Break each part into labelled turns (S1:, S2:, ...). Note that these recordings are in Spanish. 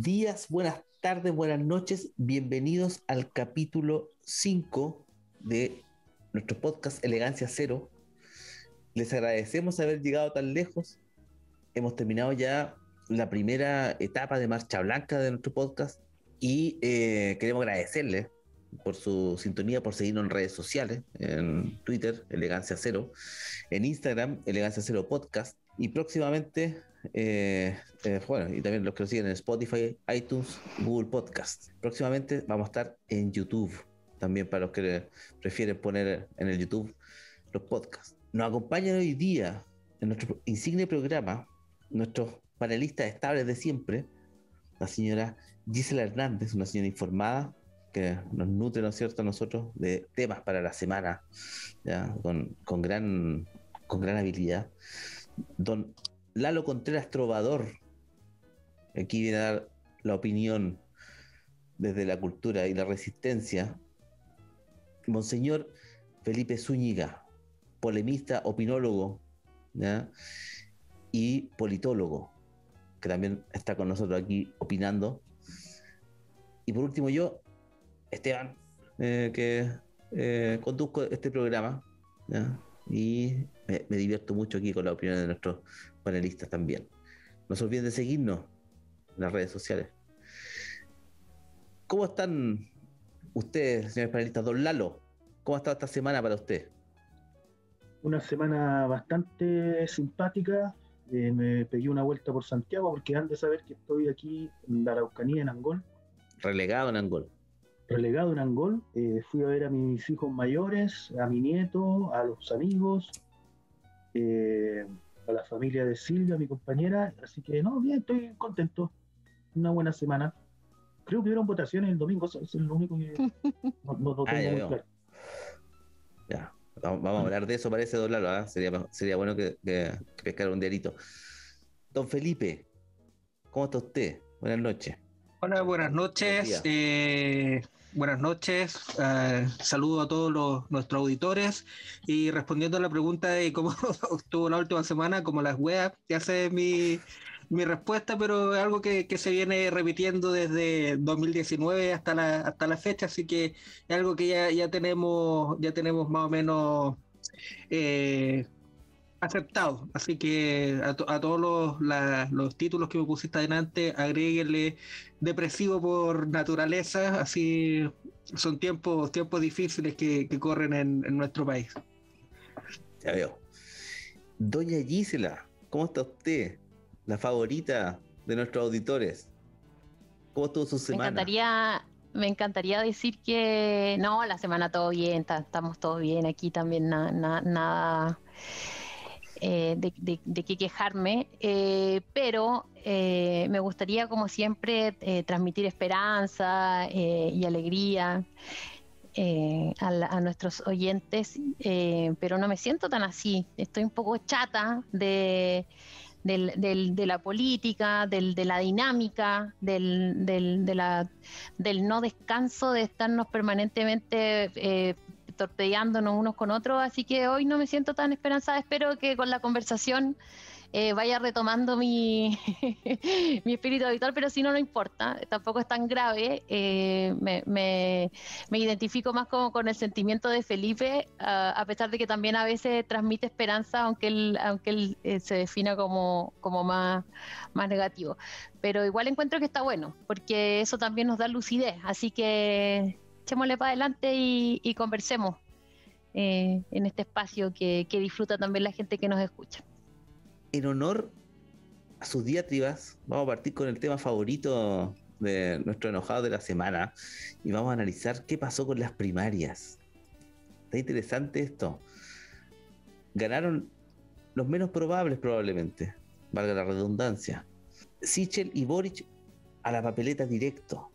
S1: Días, buenas tardes, buenas noches. Bienvenidos al capítulo 5 de nuestro podcast Elegancia Cero. Les agradecemos haber llegado tan lejos. Hemos terminado ya la primera etapa de Marcha Blanca de nuestro podcast y eh, queremos agradecerles por su sintonía, por seguirnos en redes sociales, en Twitter, Elegancia Cero, en Instagram, Elegancia Cero Podcast, y próximamente, eh, eh, bueno, y también los que nos siguen en Spotify, iTunes, Google Podcast. Próximamente vamos a estar en YouTube, también para los que prefieren poner en el YouTube los podcasts. Nos acompañan hoy día en nuestro insigne programa nuestros panelistas estables de siempre, la señora Gisela Hernández, una señora informada, que nos nutre, ¿no es cierto?, a nosotros de temas para la semana, Con, gran, con gran habilidad. Don Lalo Contreras Trovador, aquí viene a dar la opinión desde la cultura y la resistencia. Monseñor Felipe Zúñiga, polemista, opinólogo y politólogo, que también está con nosotros aquí opinando. Y por último yo, Esteban, eh, que eh, conduzco este programa y me, divierto mucho aquí con la opinión de nuestros panelistas también. No se olviden de seguirnos en las redes sociales. ¿Cómo están ustedes, señores panelistas? Don Lalo, ¿cómo ha estado esta semana para usted?
S2: Una semana bastante simpática. Eh, me pegué una vuelta por Santiago porque han de saber que estoy aquí en la Araucanía, en Angol.
S1: Relegado en Angol
S2: relegado en Angol. Eh, fui a ver a mis hijos mayores, a mi nieto, a los amigos, eh, a la familia de Silvia, mi compañera. Así que, no, bien, estoy contento. Una buena semana. Creo que hubieron votaciones el domingo, eso es lo único que no, no,
S1: ah, tengo muy claro. Ya, vamos, a hablar de eso, parece, don Lalo. ¿ah? Sería, sería bueno que, que, pescara un diarito. Don Felipe, ¿cómo está usted? Buenas noches.
S3: Hola, buenas noches. Eh, buenas noches. Uh, saludo a todos los, nuestros auditores. Y respondiendo a la pregunta de cómo estuvo la última semana, como las weas, ya sé mi, mi respuesta, pero es algo que, se viene repitiendo desde 2019 hasta la, hasta la fecha, así que es algo que ya, ya tenemos, ya tenemos más o menos eh, aceptado. Así que a, todos los, los, títulos que me pusiste adelante, agréguenle depresivo por naturaleza. Así son tiempos, tiempos difíciles que, corren en, nuestro país.
S1: Ya veo. Doña Gisela, ¿cómo está usted? La favorita de nuestros auditores. ¿Cómo estuvo su semana?
S4: Me encantaría, me encantaría decir que no, la semana todo bien, estamos todos bien aquí también, nada eh, de, qué quejarme, eh, pero eh, me gustaría, como siempre, transmitir esperanza y alegría. A, nuestros oyentes, pero no me siento tan así. Estoy un poco chata de, de la política, de la dinámica, del, del, no descanso, de estarnos permanentemente torpedeándonos unos con otros, así que hoy no me siento tan esperanzada, espero que con la conversación eh, vaya retomando mi, mi espíritu habitual, pero si no, no importa, tampoco es tan grave, eh, me, me, identifico más como con el sentimiento de Felipe, a pesar de que también a veces transmite esperanza, aunque él, aunque él eh, se defina como, como más, más negativo. Pero igual encuentro que está bueno, porque eso también nos da lucidez, así que echémosle para adelante y, conversemos eh, en este espacio que, disfruta también la gente que nos escucha.
S1: En honor a sus diatribas, vamos a partir con el tema favorito de nuestro enojado de la semana y vamos a analizar qué pasó con las primarias. Está interesante esto. Ganaron los menos probables probablemente, valga la redundancia. Sichel y Boric a la papeleta directo.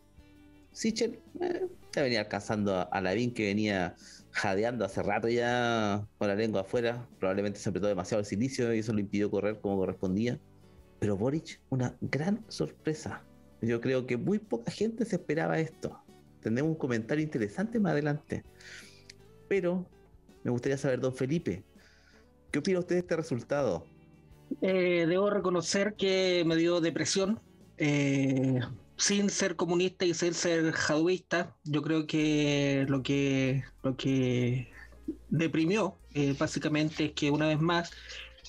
S1: Sichel eh, ya venía alcanzando a, Lavín que venía jadeando hace rato ya con la lengua afuera. Probablemente se apretó demasiado el silicio y eso lo impidió correr como correspondía. Pero Boric, una gran sorpresa. Yo creo que muy poca gente se esperaba esto. Tendremos un comentario interesante más adelante. Pero me gustaría saber, don Felipe, ¿qué opina usted de este resultado?
S3: Eh, debo reconocer que me dio depresión eh, sin ser comunista y sin ser jaduista, yo creo que lo que, lo que deprimió eh, básicamente es que una vez más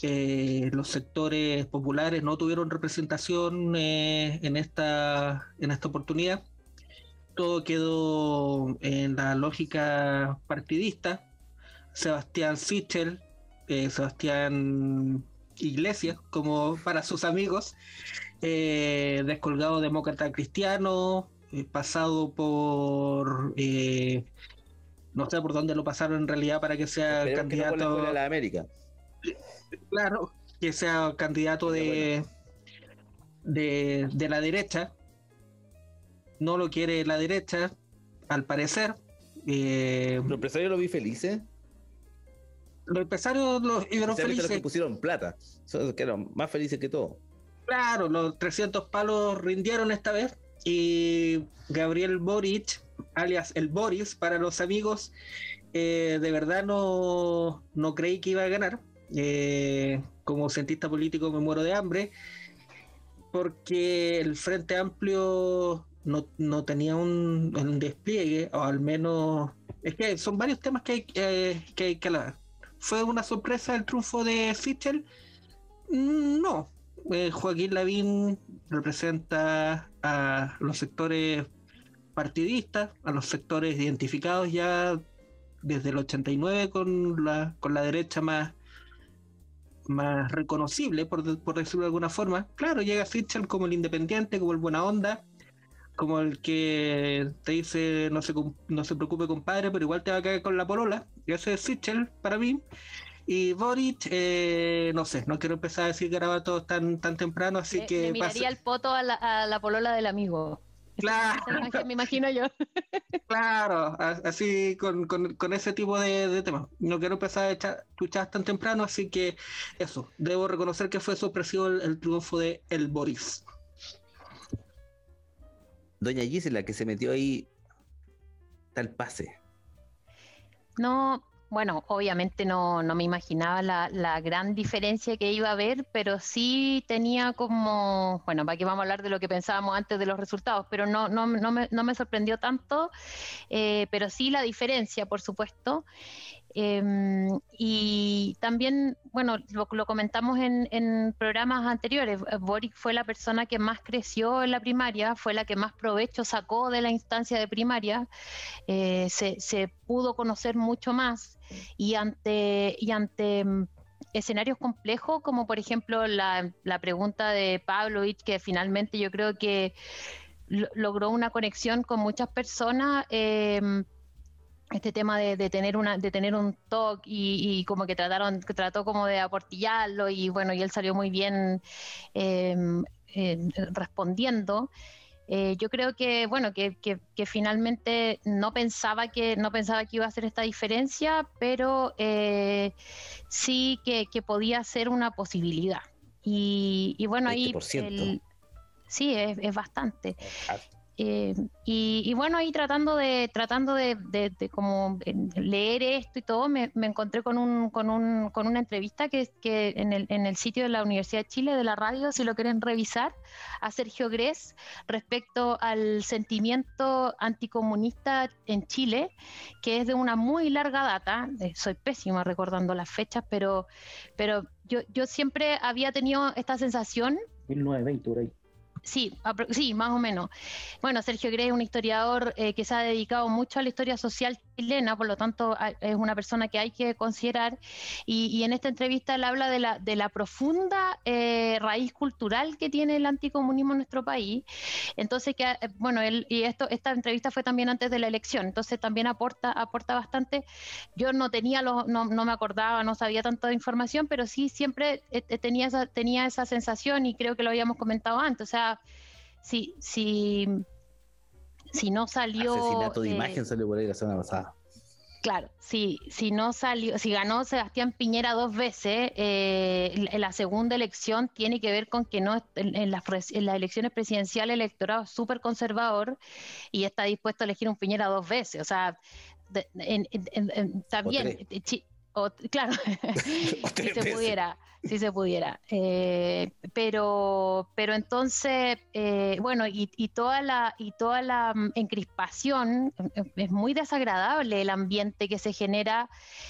S3: eh, los sectores populares no tuvieron representación en, esta, en esta oportunidad. Todo quedó en la lógica partidista. Sebastián Sichel, Sebastián Iglesias, como para sus amigos, eh, descolgado demócrata cristiano, eh, pasado por eh, no sé por dónde lo pasaron en realidad para que sea candidato
S1: de la América.
S3: Claro, que sea candidato de, de, de la derecha. No lo quiere la derecha, al parecer.
S1: Eh, ¿Los empresarios lo vi felices?
S3: Los empresarios los felices. Los
S1: que pusieron plata, que eran más felices que todo.
S3: Claro, los 300 palos rindieron esta vez y Gabriel Boric, alias el Boris para los amigos, eh, de verdad no, no creí que iba a ganar. Eh, como cientista político me muero de hambre porque el Frente Amplio no, tenía un, despliegue, o al menos... Es que son varios temas que hay, eh, que, que. ¿Fue una sorpresa el triunfo de Sichel? Mm, no, eh, Joaquín Lavín representa a los sectores partidistas, a los sectores identificados ya desde el 89 con la, con la derecha más, más reconocible, por, decirlo de alguna forma. Claro, llega Sichel como el independiente, como el buena onda, como el que te dice no se, no se preocupe compadre, pero igual te va a caer con la polola. Ese es Sichel para mí. Y Boric, eh, no sé, no quiero empezar a decir garabatos tan, tan temprano, así que...
S4: Le miraría el poto a la, a la polola del amigo.
S3: Claro.
S4: me imagino yo.
S3: Claro, así con, con, ese tipo de, temas. No quiero empezar a echar chuchas tan temprano, así que eso, debo reconocer que fue sorpresivo el, triunfo de el Boris.
S1: Doña Gisela, que se metió ahí tal pase.
S4: No, bueno, obviamente no, no me imaginaba la, la, gran diferencia que iba a haber, pero sí tenía como, bueno, para que vamos a hablar de lo que pensábamos antes de los resultados, pero no, no, no, me, no me sorprendió tanto, eh, pero sí la diferencia, por supuesto. Em, y también, bueno, lo, comentamos en, programas anteriores, eh, Boric fue la persona que más creció en la primaria, fue la que más provecho sacó de la instancia de primaria, eh, se, pudo conocer mucho más y ante, y ante mm, escenarios complejos, como por ejemplo la, la pregunta de Pavlovich, que finalmente yo creo que logró una conexión con muchas personas. Eh, este tema de, tener una de tener un talk y, como que trataron trató como de aportillarlo y bueno y él salió muy bien em, respondiendo eh, yo creo que bueno que, finalmente no pensaba que no pensaba que iba a hacer esta diferencia pero eh, sí que, podía ser una posibilidad. Y, bueno ahí sí es, es bastante eh, y, bueno, ahí tratando de, tratando de, como leer esto y todo, me, encontré con, un, con, un, con una entrevista que, que en, el, en el sitio de la Universidad de Chile, de la radio, si lo quieren revisar, a Sergio Gres respecto al sentimiento anticomunista en Chile, que es de una muy larga data. Eh, soy pésima recordando las fechas, pero, pero yo, yo siempre había tenido esta sensación.
S2: 1920, por ahí.
S4: Sí, sí, más o menos. Bueno, Sergio Grey es un historiador eh, que se ha dedicado mucho a la historia social chilena, por lo tanto es una persona que hay que considerar. Y, en esta entrevista él habla de la, de la profunda eh, raíz cultural que tiene el anticomunismo en nuestro país. Entonces, que, eh, bueno, él, y esto, esta entrevista fue también antes de la elección, entonces también aporta, aporta bastante. Yo no tenía los, no, no me acordaba, no sabía tanta información, pero sí siempre tenía, esa, tenía esa sensación y creo que lo habíamos comentado antes. O sea, si, si, si no salió.
S1: Asesinato de eh, imagen salió por ahí la semana pasada.
S4: Claro, si, si no salió, si ganó Sebastián Piñera dos veces, eh, la segunda elección tiene que ver con que no en, las, elecciones presidenciales el electorado es súper conservador y está dispuesto a elegir un Piñera dos veces. O sea, está bien, claro, si se pudiera, si se pudiera. Eh, pero, pero entonces, eh, bueno, y, toda la y toda la mm, encrispación eh, es muy desagradable el ambiente que se genera.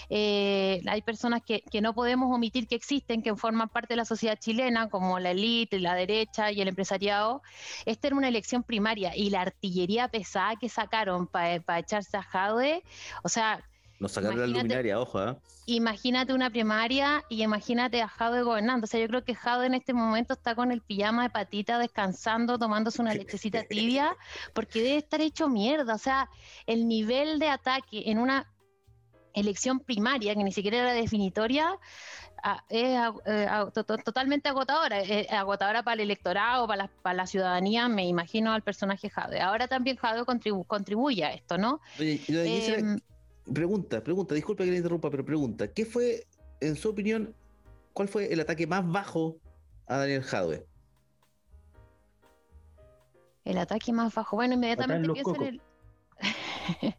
S4: hay personas que, que, no podemos omitir que existen, que forman parte de la sociedad chilena, como la élite, la derecha y el empresariado. Esta era una elección primaria y la artillería pesada que sacaron para echarse a Jade, o sea,
S1: nos sacaron la luminaria, ojo, ¿eh?
S4: Imagínate una primaria y imagínate a Jade gobernando. O sea, yo creo que Jade en este momento está con el pijama de patita, descansando, tomándose una lechecita tibia, porque debe estar hecho mierda. O sea, el nivel de ataque en una elección primaria, que ni siquiera era definitoria, es eh, totalmente agotadora, es agotadora para el electorado, para la, para la ciudadanía, me imagino al personaje Jade. Ahora también Jade contribuye a esto, ¿no?
S1: Oye, Pregunta, pregunta, disculpe que le interrumpa, pero pregunta, ¿qué fue, en su opinión, cuál fue el ataque más bajo a Daniel Jadwe?
S4: El ataque más bajo. Bueno, inmediatamente pienso en el.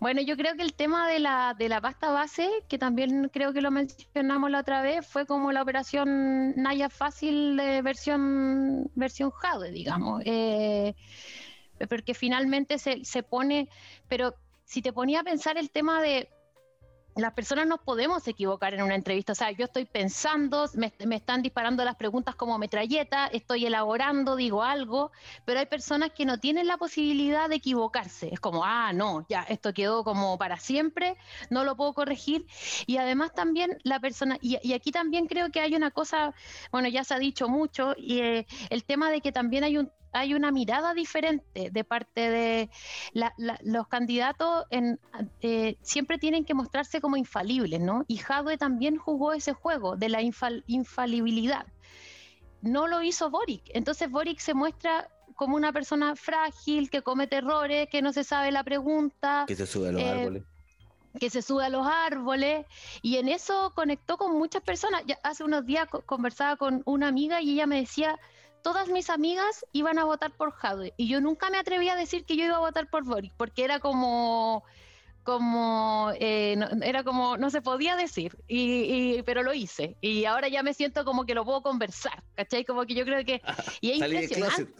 S4: bueno, yo creo que el tema de la, de la pasta base, que también creo que lo mencionamos la otra vez, fue como la operación Naya Fácil de versión, versión Jadwe, digamos. Eh, porque finalmente se, se pone, pero si te ponía a pensar el tema de las personas no podemos equivocar en una entrevista. O sea, yo estoy pensando, me, están disparando las preguntas como metralleta, estoy elaborando, digo algo, pero hay personas que no tienen la posibilidad de equivocarse. Es como, ah, no, ya, esto quedó como para siempre, no lo puedo corregir. Y además también la persona, y, aquí también creo que hay una cosa, bueno, ya se ha dicho mucho, y eh, el tema de que también hay un hay una mirada diferente de parte de los candidatos, en, eh, siempre tienen que mostrarse como infalibles, ¿no? Y Jadwe también jugó ese juego de la infalibilidad. No lo hizo Boric, entonces Boric se muestra como una persona frágil, que comete errores, que no se sabe la pregunta.
S1: Que se sube a los eh, árboles
S4: que se sube a los árboles y en eso conectó con muchas personas. Ya hace unos días conversaba con una amiga y ella me decía, todas mis amigas iban a votar por Jadwe y yo nunca me atreví a decir que yo iba a votar por Boric porque era como como eh, no, era como no se podía decir y, pero lo hice y ahora ya me siento como que lo puedo conversar ¿cachai? como que yo creo que y es impresionante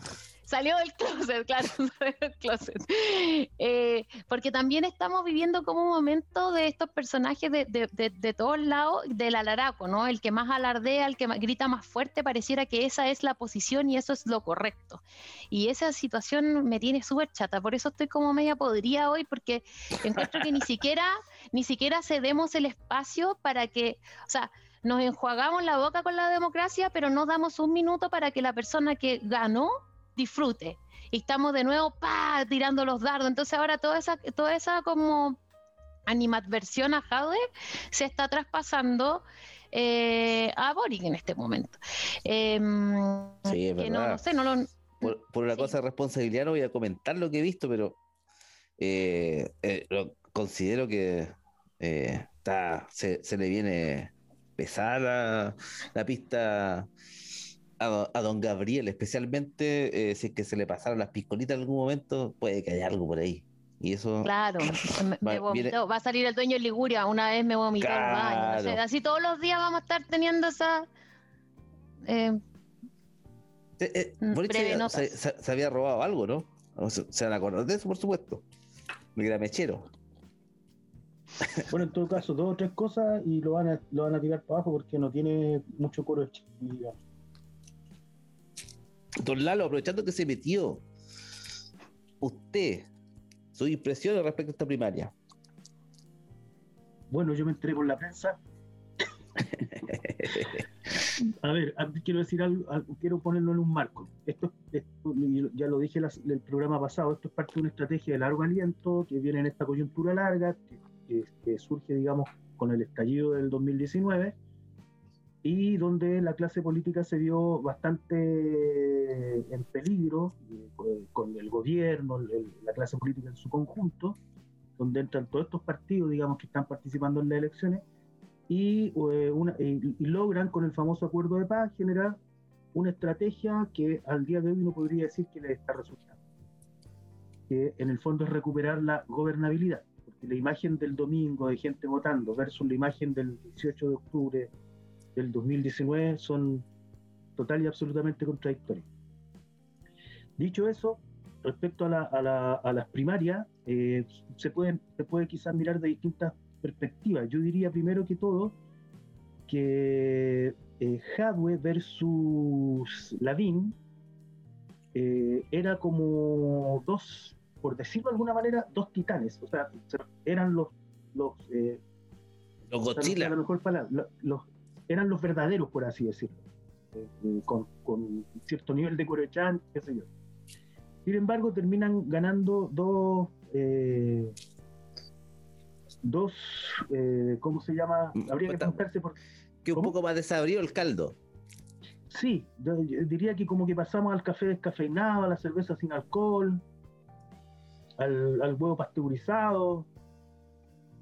S4: Salió del closet, claro, salió del closet. Eh, porque también estamos viviendo como un momento de estos personajes de, de, de, todos lados del alaraco, ¿no? El que más alardea, el que grita más fuerte, pareciera que esa es la posición y eso es lo correcto. Y esa situación me tiene súper chata, por eso estoy como media podría hoy, porque encuentro que ni siquiera, ni siquiera cedemos el espacio para que, o sea, nos enjuagamos la boca con la democracia, pero no damos un minuto para que la persona que ganó disfrute. Y estamos de nuevo pa, tirando los dardos. Entonces ahora toda esa, toda esa como animadversión a Jade se está traspasando eh, a Boric en este momento.
S1: Em, sí, es verdad. por, una cosa de responsabilidad no voy a comentar lo que he visto, pero eh, eh, considero que está, se, le viene pesada la pista a, don Gabriel, especialmente eh, si es que se le pasaron las piscolitas en algún momento, puede que haya algo por ahí. Y eso.
S4: Claro, me, vomitó. Va a salir el dueño de Liguria, una vez me vomitó así todos los días vamos a estar teniendo esa. Eh,
S1: eh, mm, se, había robado algo, ¿no? se, van a acordar de eso, por supuesto. Mi gran mechero.
S2: Bueno, en todo caso, dos o tres cosas y lo van a, lo van a tirar para abajo porque no tiene mucho coro digamos.
S1: Don Lalo, aprovechando que se metió, usted, su impresión respecto a esta primaria.
S2: Bueno, yo me entré con la prensa. a ver, quiero decir algo, quiero ponerlo en un marco. Esto, ya lo dije en el programa pasado, esto es parte de una estrategia de largo aliento que viene en esta coyuntura larga, que surge, digamos, con el estallido del 2019 y donde la clase política se vio bastante en peligro eh, con el gobierno, la clase política en su conjunto, donde entran todos estos partidos, digamos, que están participando en las elecciones, y, eh, logran con el famoso acuerdo de paz generar una estrategia que al día de hoy uno podría decir que les está resultando, que en el fondo es recuperar la gobernabilidad, la imagen del domingo de gente votando versus la imagen del 18 de octubre del 2019 son total y absolutamente contradictorias. Dicho eso, respecto a, las primarias, eh, se, pueden, se puede quizás mirar de distintas perspectivas. Yo diría primero que todo que eh, Hadwe versus Lavín eh, era como dos, por decirlo de alguna manera, dos titanes. O sea, eran los. Los,
S1: eh, los Godzilla.
S2: mejor los, eran los verdaderos, por así decirlo. con, con, cierto nivel de Corechan, qué sé yo. Sin embargo, terminan ganando dos. dos. ¿Cómo se llama?
S1: Habría que preguntarse por. Que un poco más desabrido el caldo.
S2: Sí, yo, diría que como que pasamos al café descafeinado, a la cerveza sin alcohol, al, huevo pasteurizado.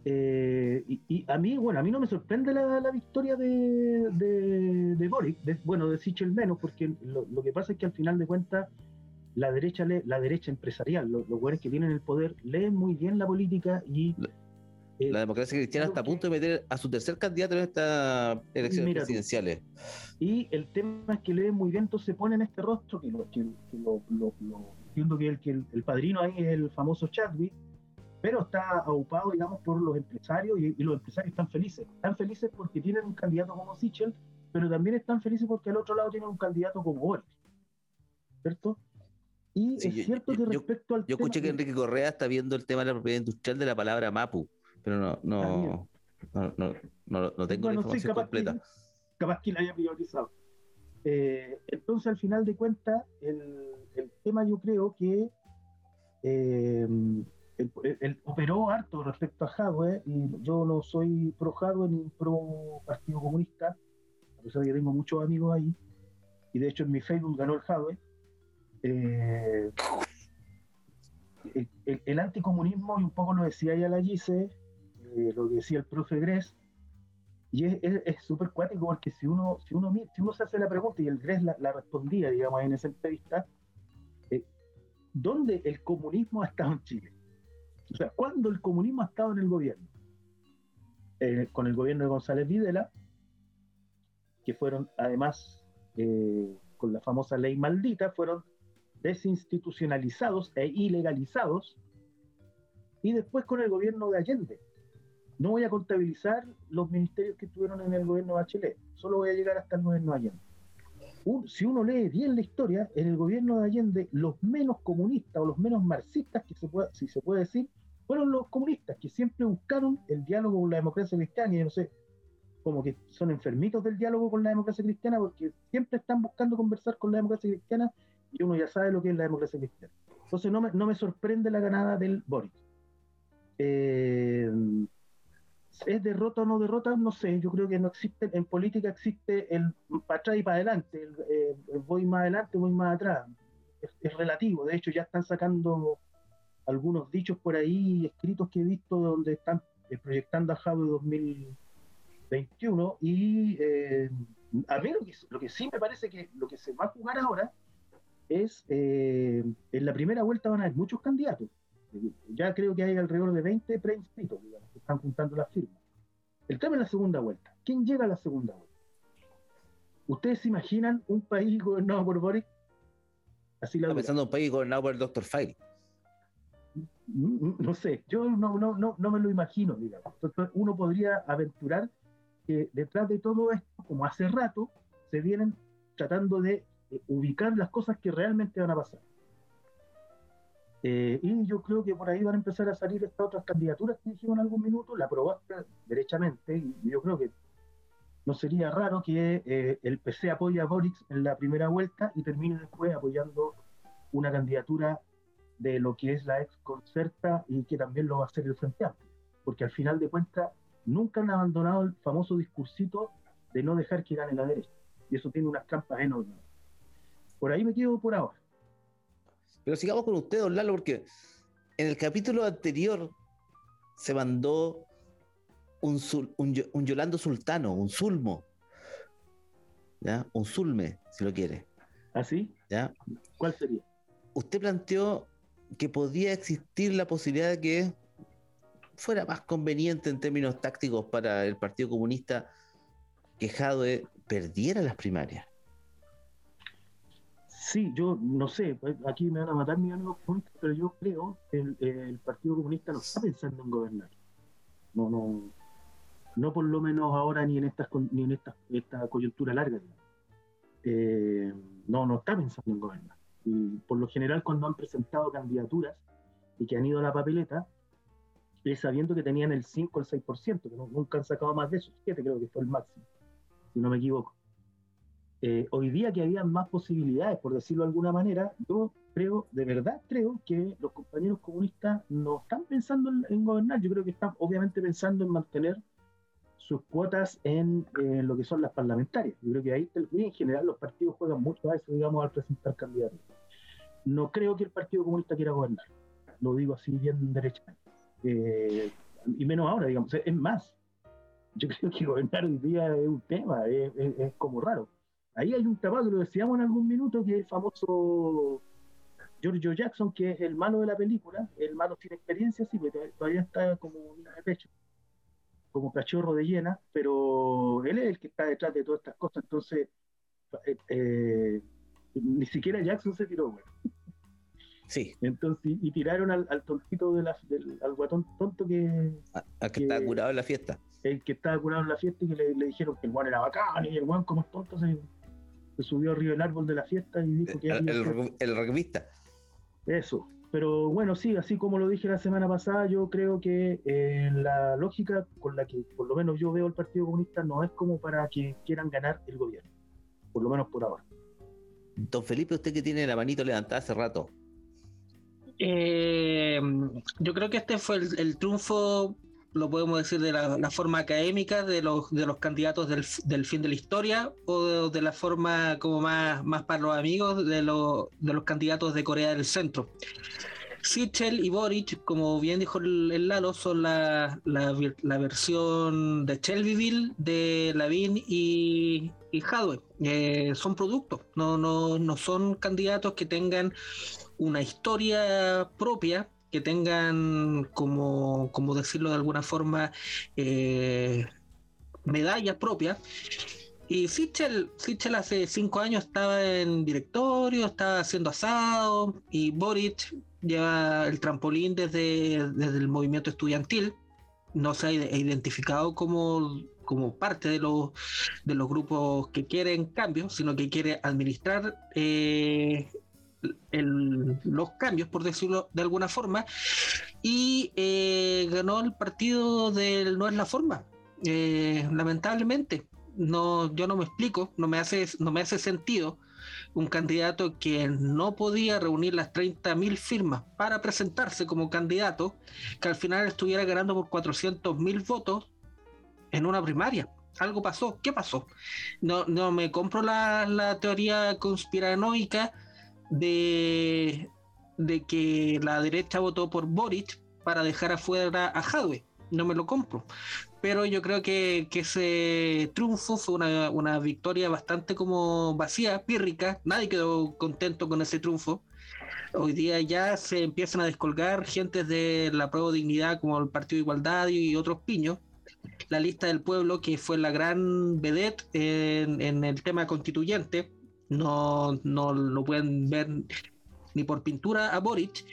S2: Eh, y, a mí, bueno, a mí no me sorprende la, victoria de, de, de Boric, bueno, de Sichel menos, porque lo, que pasa es que al final de cuentas la derecha la derecha empresarial, los, los que tienen el poder, leen muy bien la política y
S1: la eh, democracia cristiana está a punto de meter a su tercer candidato en estas elecciones presidenciales.
S2: Y el tema es que leen muy bien, entonces se pone en este rostro, que lo, que, lo, entiendo que, el, que el, padrino ahí es el famoso Chadwick, pero está aupado, digamos, por los empresarios y, los empresarios están felices. Están felices porque tienen un candidato como Sichel, pero también están felices porque al otro lado tienen un candidato como Boris. ¿Cierto?
S1: Y es cierto que respecto al. Yo escuché que Enrique Correa está viendo el tema de la propiedad industrial de la palabra Mapu pero no, no, no, no, no, tengo la información completa.
S2: capaz que la haya priorizado. Eh, entonces, al final de cuentas, el, el tema yo creo que eh, el, operó harto respecto a Jadwe, y yo no soy pro Jadwe ni pro Partido Comunista, a pesar de que tengo muchos amigos ahí, y de hecho en mi Facebook ganó el Jadwe. Eh, el, el, anticomunismo, y un poco lo decía ya la Gise, eh, lo decía el profe Gress, y es súper cuático porque si uno, si, uno, si uno se hace la pregunta y el Gress la, respondía, digamos, en esa entrevista, eh, ¿dónde el comunismo ha estado en Chile? O sea, ¿cuándo el comunismo ha estado en el gobierno? Eh, con el gobierno de González Videla, que fueron además, con la famosa ley maldita, fueron desinstitucionalizados e ilegalizados, y después con el gobierno de Allende, no voy a contabilizar los ministerios que estuvieron en el gobierno de Bachelet, solo voy a llegar hasta el gobierno de Allende. si uno lee bien la historia, en el gobierno de Allende, los menos comunistas o los menos marxistas, que se puede, si se puede decir, fueron los comunistas, que siempre buscaron el diálogo con la democracia cristiana, y no sé, como que son enfermitos del diálogo con la democracia cristiana, porque siempre están buscando conversar con la democracia cristiana, y uno ya sabe lo que es la democracia cristiana. Entonces no me, no me sorprende la ganada del Boris. Eh, ¿Es derrota o no derrota? No sé, yo creo que no existe, en política existe el para atrás y para adelante, el, eh, voy más adelante, voy más atrás, es, relativo, de hecho ya están sacando algunos dichos por ahí, escritos que he visto donde están eh, proyectando a Jado de 2021 y eh, a mí lo que, lo que, sí me parece que lo que se va a jugar ahora es, en la primera vuelta van a haber muchos candidatos, ya creo que hay alrededor de 20 preinscritos, digamos están juntando las firmas. El tema es la segunda vuelta. ¿Quién llega a la segunda vuelta? ¿Ustedes se imaginan un país gobernado por Boris?
S1: Así la pensando en un país gobernado por el Dr. File.
S2: No, sé, yo no, no, no, no me lo imagino, digamos. Entonces, uno podría aventurar que detrás de todo esto, como hace rato, se vienen tratando de eh, ubicar las cosas que realmente van a pasar. Eh, y yo creo que por ahí van a empezar a salir estas otras candidaturas que dijimos en algún minuto, la aprobaste derechamente, y yo creo que no sería raro que eh, el PC apoye a Boric en la primera vuelta y termine después apoyando una candidatura de lo que es la ex concerta y que también lo va a hacer el Frente Amplio, porque al final de cuentas nunca han abandonado el famoso discursito de no dejar que gane la derecha, y eso tiene unas trampas enormes. Por ahí me quedo por ahora.
S1: Pero sigamos con usted, don Lalo, porque en el capítulo anterior se mandó un, un, Yolando Sultano, un Zulmo. ¿Ya? Un Zulme, si lo quiere.
S2: ¿Ah, sí?
S1: ¿Ya?
S2: ¿Cuál sería?
S1: Usted planteó que podía existir la posibilidad de que fuera más conveniente en términos tácticos para el Partido Comunista que Jadwe perdiera las primarias.
S2: Sí, yo no sé, pues, aquí me van a matar mis amigos pero yo creo que el, Partido Comunista no está pensando en gobernar. No, no, no por lo menos ahora ni en estas ni en esta, esta coyuntura larga. Eh, no, no está pensando en gobernar. Y por lo general cuando han presentado candidaturas y que han ido a la papeleta, es sabiendo que tenían el 5 o el 6%, que nunca han sacado más de eso, 7 creo que fue el máximo, si no me equivoco. Eh, hoy día que había más posibilidades, por decirlo de alguna manera, yo creo, de verdad creo que los compañeros comunistas no están pensando en, gobernar, yo creo que están obviamente pensando en mantener sus cuotas en eh, lo que son las parlamentarias. Yo creo que ahí en general los partidos juegan mucho a eso, digamos, al presentar candidatos. No creo que el Partido Comunista quiera gobernar, lo digo así bien derechamente. Eh, y menos ahora, digamos, es más, yo creo que gobernar hoy día es un tema, es, como raro Ahí hay un capaz, lo decíamos en algún minuto, que es el famoso Giorgio Jackson, que es el malo de la película, el malo sin experiencia, sí, porque todavía está como un pecho, como cachorro de llena, pero él es el que está detrás de todas estas cosas, entonces eh, eh, ni siquiera Jackson se tiró, bueno.
S1: Sí.
S2: Entonces, y tiraron al, tontito de la, del, al guatón tonto que.
S1: Al que, estaba curado en la fiesta.
S2: El que estaba curado en la fiesta y que le, dijeron que el guan era bacán y el guan como es tonto se, subió arriba del árbol de la fiesta y dijo que...
S1: El, el, el
S2: Eso. Pero bueno, sí, así como lo dije la semana pasada, yo creo que eh, la lógica con la que por lo menos yo veo el Partido Comunista no es como para que quieran ganar el gobierno, por lo menos por ahora.
S1: Don Felipe, usted que tiene la manito levantada hace rato.
S3: Eh, yo creo que este fue el triunfo lo podemos decir de la, forma académica de los, de los candidatos del, del fin de la historia o de, la forma como más, más para los amigos de, de los candidatos de Corea del Centro. Sichel y Boric, como bien dijo el, Lalo, son la, la, la, versión de Shelbyville, de Lavín y, y Hadwe. Eh, son productos, no, no, no son candidatos que tengan una historia propia que tengan, como, como decirlo de alguna forma, eh, medallas propias. Y Fichel hace cinco años estaba en directorio, estaba haciendo asado, y Boric lleva el trampolín desde, desde el movimiento estudiantil. No se ha identificado como, como parte de los, de los grupos que quieren cambio, sino que quiere administrar eh, los cambios, por decirlo de alguna forma, y eh, ganó el partido del no es la forma. Eh, lamentablemente, no, yo no me explico, no me hace, no me hace sentido un candidato que no podía reunir las 30.000 firmas para presentarse como candidato, que al final estuviera ganando por 400.000 votos en una primaria. Algo pasó. ¿Qué pasó? No, no me compro la, la teoría conspiranoica de, de que la derecha votó por Boric para dejar afuera a Jadwe. No me lo compro. Pero yo creo que, ese triunfo fue una, una, victoria bastante como vacía, pírrica. Nadie quedó contento con ese triunfo. Hoy día ya se empiezan a descolgar gentes de la prueba de dignidad como el Partido de Igualdad y otros piños. La lista del pueblo, que fue la gran vedette en, en el tema constituyente, no, no lo pueden ver ni por pintura a Boric.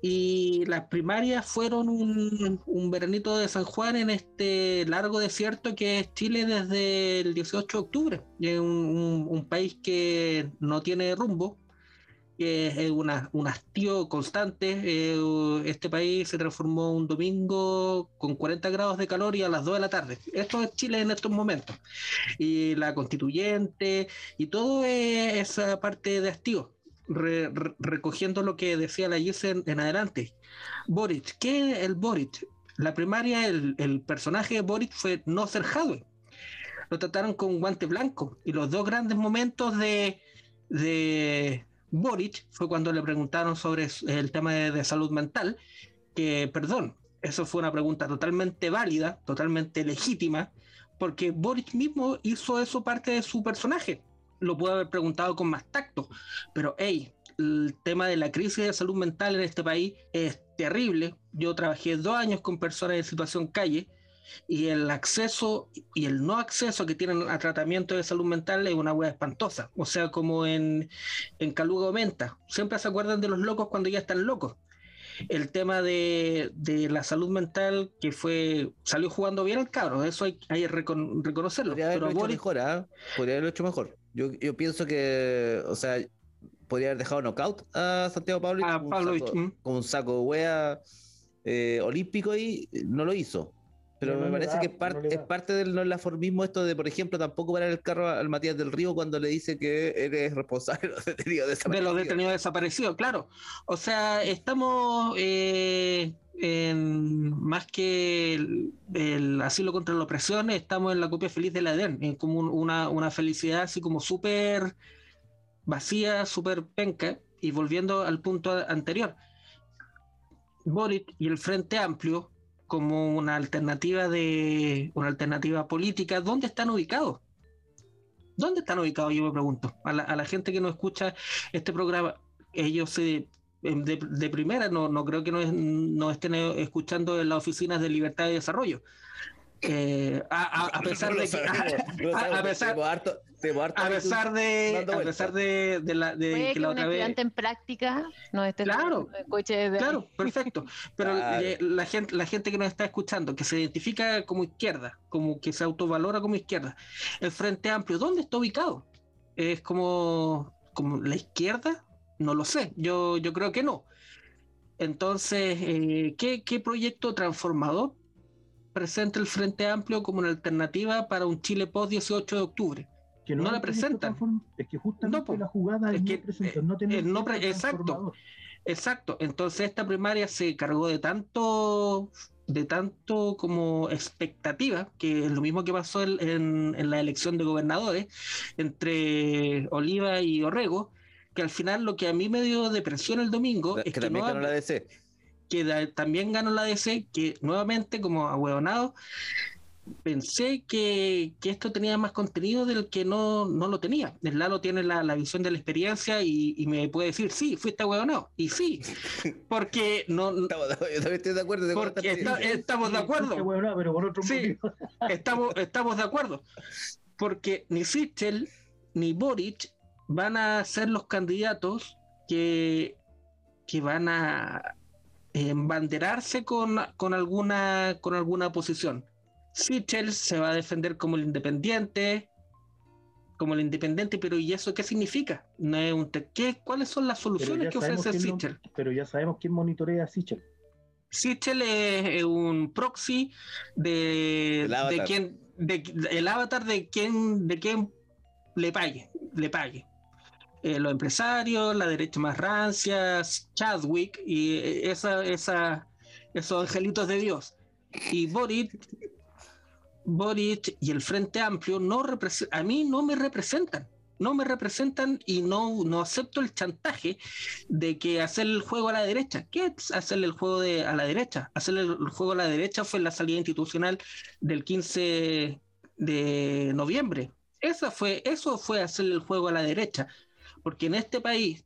S3: Y las primarias fueron un, un veranito de San Juan en este largo desierto que es Chile desde el 18 de octubre. Es un, un país que no tiene rumbo, es una, un hastío constante. Eh, este país se transformó un domingo con 40 grados de calor y a las 2 de la tarde. Esto es Chile en estos momentos. Y la constituyente y todo esa parte de hastío. recogiendo lo que decía la Gise en, adelante. Boric, ¿qué es el Boric? La primaria, el, el personaje de Boric fue no ser Jadwe. Lo trataron con guante blanco. Y los dos grandes momentos de, de, Boric fue cuando le preguntaron sobre el tema de, salud mental, que, perdón, eso fue una pregunta totalmente válida, totalmente legítima, porque Boric mismo hizo eso parte de su personaje. Lo pudo haber preguntado con más tacto, pero hey, el tema de la crisis de salud mental en este país es terrible. yo trabajé dos años con personas en situación calle y el acceso y el no acceso que tienen a tratamiento de salud mental es una hueá espantosa. O sea, como en, en Caluga aumenta. Siempre se acuerdan de los locos cuando ya están locos. El tema de, la salud mental que fue salió jugando bien el cabro, eso hay, que reconocerlo.
S1: Podría haberlo hecho mejor, ¿ah? Podría haberlo hecho mejor. Yo, yo pienso que, o sea, podría haber dejado knockout a Santiago Pablo mm. con, un saco de wea eh, olímpico y no lo hizo. Pero me parece que es, parte del no laformismo esto de, por ejemplo, tampoco parar el carro al Matías del Río cuando le dice que eres responsable de los detenidos
S3: desaparecidos. De los detenidos desaparecidos, claro. O sea, estamos eh, en, más que el, asilo contra la opresión, estamos en la copia feliz de la EDEN, en como una, una felicidad así como súper vacía, súper penca, y volviendo al punto anterior, Boric y el Frente Amplio como una alternativa de una alternativa política, ¿dónde están ubicados? ¿Dónde están ubicados? Yo me pregunto. A la, gente que no escucha este programa, ellos se de, primera no, no creo que no, no estén escuchando en las oficinas de libertad y desarrollo. Eh, a, pesar de que a, pesar a pesar de a pesar de, la de
S4: que, la otra vez en práctica no esté
S3: claro claro perfecto. Pero eh, la gente la gente que nos está escuchando que se identifica como izquierda como que se autovalora como izquierda el frente amplio dónde está ubicado es como como la izquierda no lo sé yo yo creo que no. Entonces eh, ¿qué, qué proyecto transformador presenta el Frente Amplio como una alternativa para un Chile post 18 de octubre. Que no, la presenta.
S2: Es que justamente la jugada es, que no,
S3: tener exacto, exacto. Entonces esta primaria se cargó de tanto de tanto como expectativa, que es lo mismo que pasó en, en la elección de gobernadores entre Oliva y Orrego, que al final lo que a mí me dio depresión el domingo
S1: es que, no, la DC
S3: que también ganó la DC, que nuevamente como ahueonado, pensé que, esto tenía más contenido del que no, no lo tenía. El Lalo tiene la, visión de la experiencia y, me puede decir, sí, fuiste ahueonado. Y sí, porque no...
S1: Estamos, yo también estoy de acuerdo.
S3: porque estamos de acuerdo. sí, estamos, estamos de acuerdo. Porque ni Sichel ni Boric van a ser los candidatos que, que van a, embanderarse con, con, alguna, con alguna posición. Sichel se va a defender como el independiente, como el independiente, pero ¿y eso qué significa? No es un ¿qué, ¿Cuáles son las soluciones que ofrece Sichel?
S2: pero ya sabemos quién monitorea a Sichel.
S3: Sichel es, un proxy de, de quien, de, el avatar de quien, de quien le pague, le pague. Eh, los empresarios, la derecha más rancia, Chadwick y eh, esa, esa, esos angelitos de Dios. Y Boric, Boric y el Frente Amplio no a mí no me representan. No me representan y no, no acepto el chantaje de que hacer el juego a la derecha. ¿Qué es hacerle el juego de, a la derecha? Hacerle el juego a la derecha fue la salida institucional del 15 de noviembre. Esa fue, eso fue hacerle el juego a la derecha porque en este país,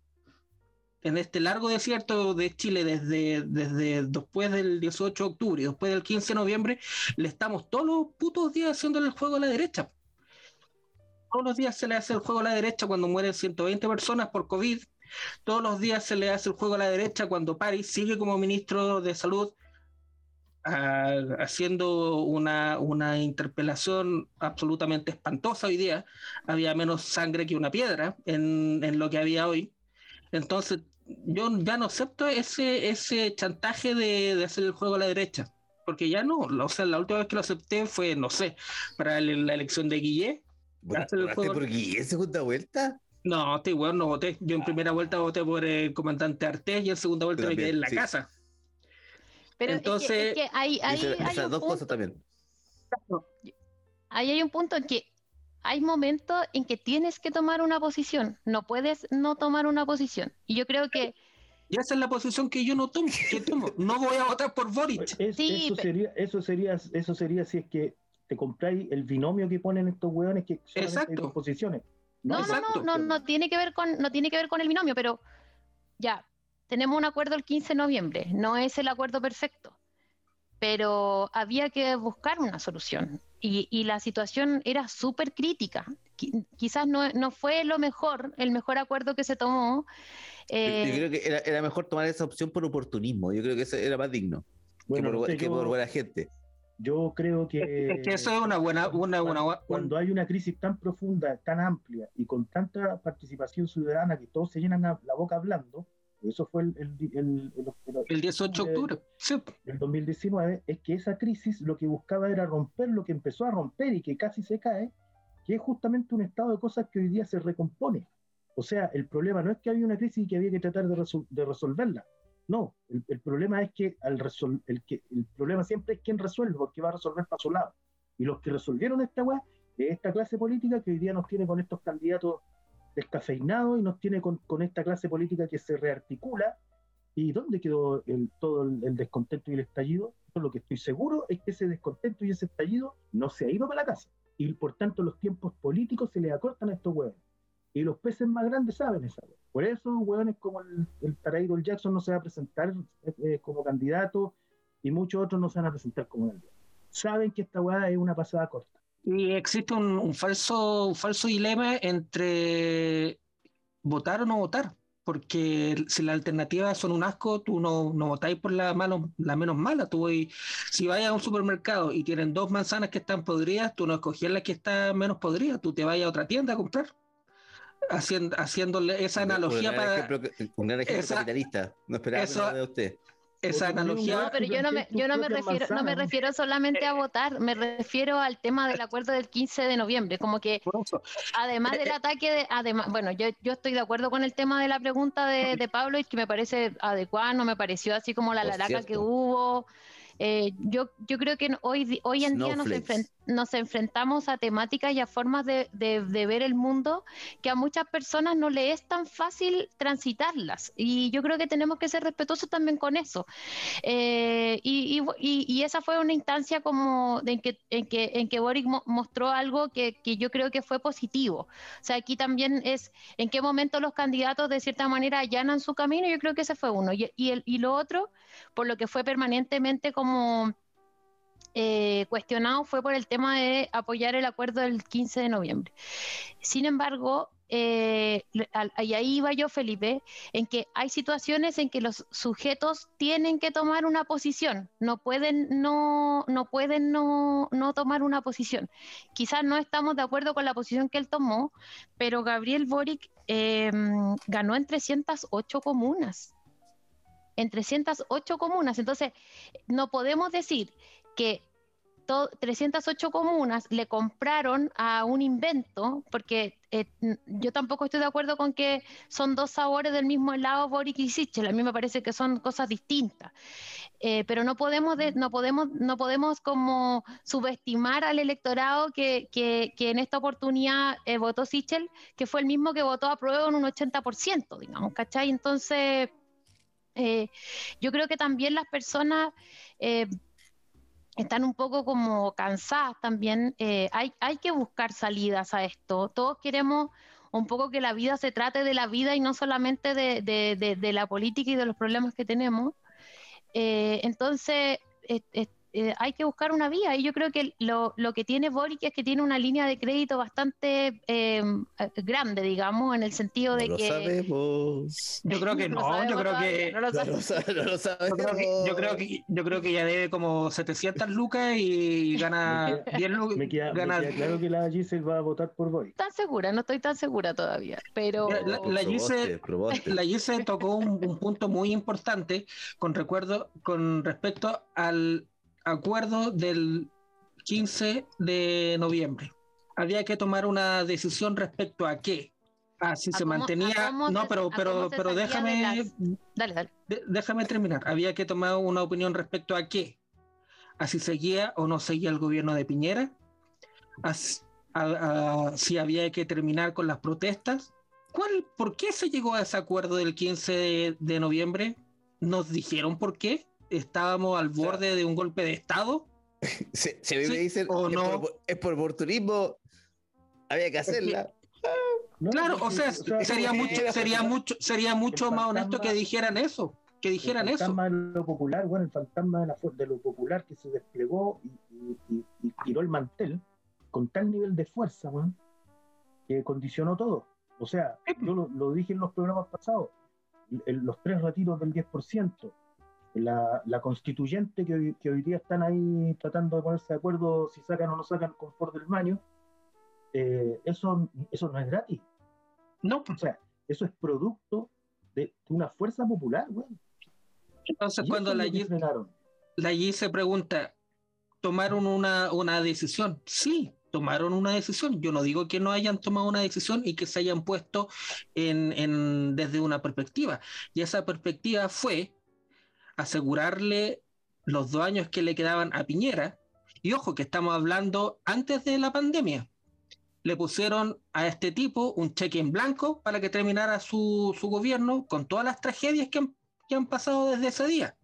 S3: en este largo desierto de Chile, desde, desde después del 18 de octubre y después del 15 de noviembre, le estamos todos los putos días haciendo el juego a la derecha. Todos los días se le hace el juego a la derecha cuando mueren 120 personas por COVID. Todos los días se le hace el juego a la derecha cuando París sigue como ministro de salud haciendo una, una, interpelación absolutamente espantosa hoy día. Había menos sangre que una piedra en, en, lo que había hoy. Entonces, yo ya no acepto ese, ese chantaje de, de hacer el juego a la derecha, porque ya no. O sea, la última vez que lo acepté fue, no sé, para la elección de Guille.
S1: por Guille segunda vuelta?
S3: No, estoy bueno, no voté. Yo en primera vuelta voté por el comandante Artés y en segunda vuelta me quedé en la casa.
S4: Pero Entonces, hay,
S1: dos cosas también.
S4: Ahí hay un punto en que hay momentos en que tienes que tomar una posición, no puedes no tomar una posición. Y yo creo que...
S3: Y esa es la posición que yo no tomo, No voy a votar por Boric.
S2: eso, sería, eso, sería, eso sería si es que te compráis el binomio que ponen estos hueones que son posiciones.
S4: No, no, no, no, no, tiene que ver con, no tiene que ver con el binomio, pero ya, tenemos un acuerdo el 15 de noviembre, no es el acuerdo perfecto, pero había que buscar una solución y, la situación era súper crítica. quizás no, fue lo mejor, el mejor acuerdo que se tomó.
S1: yo, eh, creo que era, mejor tomar esa opción por oportunismo, yo creo que eso era más digno que, por, buena gente.
S2: Yo creo que,
S3: que eso es una buena, una,
S2: cuando, hay una crisis tan profunda, tan amplia y con tanta participación ciudadana que todos se llenan la boca hablando, eso fue el, el,
S3: el, 18 de octubre
S2: del 2019, es que esa crisis lo que buscaba era romper lo que empezó a romper y que casi se cae, que es justamente un estado de cosas que hoy día se recompone. O sea, el problema no es que había una crisis y que había que tratar de, de resolverla. No, el, problema es que, al el que el problema siempre es quién resuelve, porque va a resolver para su lado. Y los que resolvieron esta weá es esta clase política que hoy día nos tiene con estos candidatos descafeinado y nos tiene con, esta clase política que se rearticula. ¿Y dónde quedó el, todo el, descontento y el estallido? Yo lo que estoy seguro es que ese descontento y ese estallido no se ha ido para la casa. Y por tanto los tiempos políticos se le acortan a estos hueones. Y los peces más grandes saben esa Por eso hueones como el, el Jackson no se va a presentar eh, como candidato y muchos otros no se van a presentar como candidato. Saben que esta hueá es una pasada corta.
S3: Y existe un, falso, un falso dilema entre votar o no votar, porque si las alternativas son un asco, tú no, no votáis por la, malo, la menos mala. Tú si vas a un supermercado y tienen dos manzanas que están podridas, tú no escogías la que está menos podrida, tú te vas a otra tienda a comprar. Haciendo, haciéndole esa analogía para.
S1: un gran ejemplo capitalista. No esperaba eso, de usted
S3: esa analogía.
S4: No, pero yo no me, yo no me refiero, no me refiero solamente a votar, me refiero al tema del acuerdo del 15 de noviembre, como que además del eh, eh. ataque de, además, bueno, yo, yo estoy de acuerdo con el tema de la pregunta de, de Pablo y que me parece adecuado, no me pareció así como la laraca que hubo. Eh, yo, yo creo que hoy, hoy en día nos, nos, enfrentamos a temáticas y a formas de, ver el mundo que a muchas personas no le es tan fácil transitarlas. Y yo creo que tenemos que ser respetuosos también con eso. Eh, y, esa fue una instancia como en, que, en, que, en que Boric mostró algo que, yo creo que fue positivo. O sea, aquí también es en qué momento los candidatos de cierta manera allanan su camino. Yo creo que ese fue uno. Y, y, el, y lo otro, por lo que fue permanentemente como eh, cuestionado fue por el tema de apoyar el acuerdo del 15 de noviembre. Sin embargo, eh, y ahí iba yo, Felipe, en que hay situaciones en que los sujetos tienen que tomar una posición, no pueden no, no pueden no, no tomar una posición. Quizás no estamos de acuerdo con la posición que él tomó, pero Gabriel Boric em, ganó en 308 comunas en 308 comunas. Entonces, no podemos decir que 308 comunas le compraron a un invento, porque eh, yo tampoco estoy de acuerdo con que son dos sabores del mismo helado Boric y Sichel, a mí me parece que son cosas distintas. Eh, pero no podemos, no, podemos, no podemos como subestimar al electorado que, que, en esta oportunidad eh, votó Sichel, que fue el mismo que votó a prueba en un 80%, digamos, ¿cachai? Entonces yo creo que también las personas están un poco como cansadas también. Eh, hay, hay que buscar salidas a esto. Todos queremos un poco que la vida se trate de la vida y no solamente de, la política y de los problemas que tenemos. entonces, eh, hay que buscar una vía. Y yo creo que lo, lo, que tiene Boric es que tiene una línea de crédito bastante eh, grande, digamos, en el sentido de
S1: no
S4: que.
S1: Lo sabemos.
S3: Yo creo que no, yo creo que. No lo, sabemos. Yo creo que, yo creo que ya debe como 700 lucas y gana 10 lucas.
S2: Me queda, claro que la Giselle va a votar por Boric.
S4: Tan segura, no estoy tan segura todavía. Pero.
S3: La, la, Giselle, tocó un, un punto muy importante con recuerdo con respecto al acuerdo del 15 de noviembre. Había que tomar una decisión respecto a qué. Ah, si se mantenía. No, pero, pero, pero déjame.
S4: Dale, dale.
S3: déjame terminar. Había que tomar una opinión respecto a qué. A si seguía o no seguía el gobierno de Piñera. A, si había que terminar con las protestas. ¿Cuál, ¿Por qué se llegó a ese acuerdo del 15 de noviembre? ¿Nos dijeron por qué? Estábamos al borde de un golpe de Estado.
S1: Se, se me dicen, ¿O no? es, por, oportunismo, había que hacerla.
S3: claro, o sea, sería mucho, sería mucho, sería mucho más honesto que dijeran eso, que dijeran
S2: el
S3: eso.
S2: fantasma de lo popular, bueno, el fantasma de, la, de lo popular que se desplegó y, tiró el mantel con tal nivel de fuerza, bueno, que condicionó todo. O sea, yo lo, dije en los programas pasados, los tres retiros del 10%, la, la constituyente que hoy, que hoy, día están ahí tratando de ponerse de acuerdo si sacan o no sacan confort del baño, eh, eso, eso no es gratis.
S3: No.
S2: O sea, eso es producto de, una fuerza popular,
S3: Entonces, cuando la allí, la allí se pregunta, ¿tomaron una, una decisión? Sí, tomaron una decisión. Yo no digo que no hayan tomado una decisión y que se hayan puesto en, en, desde una perspectiva. Y esa perspectiva fue asegurarle los dos años que le quedaban a Piñera. Y ojo, que estamos hablando antes de la pandemia le pusieron a este tipo un cheque en blanco para que terminara su, gobierno con todas las tragedias que han, pasado desde ese día.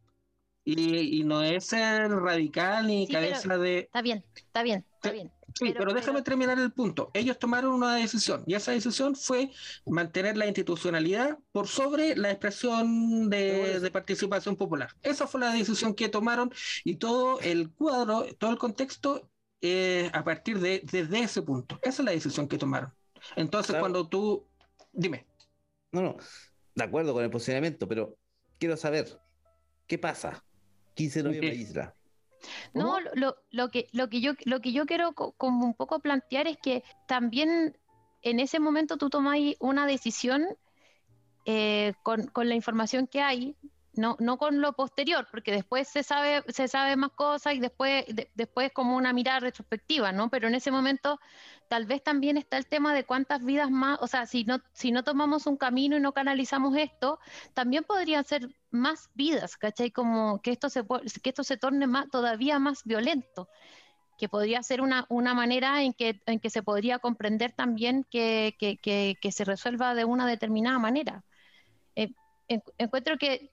S3: Y, no es ser radical ni cabeza de...
S4: Está bien, está bien, está bien.
S3: Sí, pero, déjame terminar el punto. Ellos tomaron una decisión y esa decisión fue mantener la institucionalidad por sobre la expresión de, de, participación popular. Esa fue la decisión que tomaron y todo el cuadro, todo el contexto eh, a partir de desde ese punto. Esa es la decisión que tomaron. Entonces, cuando tú. Dime.
S1: No, no. De acuerdo con el posicionamiento, pero quiero saber, ¿qué pasa? 15 de noviembre, Isla.
S4: No, lo, lo, que, lo, que yo, lo que yo quiero como un poco plantear es que también en ese momento tú tomáis una decisión eh, con, con, la información que hay, no, no con lo posterior, porque después se sabe, se sabe más cosas y después, después como una mirada retrospectiva, ¿no? Pero en ese momento tal vez también está el tema de cuántas vidas más, o sea, si no, si no tomamos un camino y no canalizamos esto, también podrían ser más vidas, ¿cachai? Como que esto se, que esto se torne más, todavía más violento que podría ser una, una manera en que, en que se podría comprender también que, que, que, se resuelva de una determinada manera. Eh, encuentro que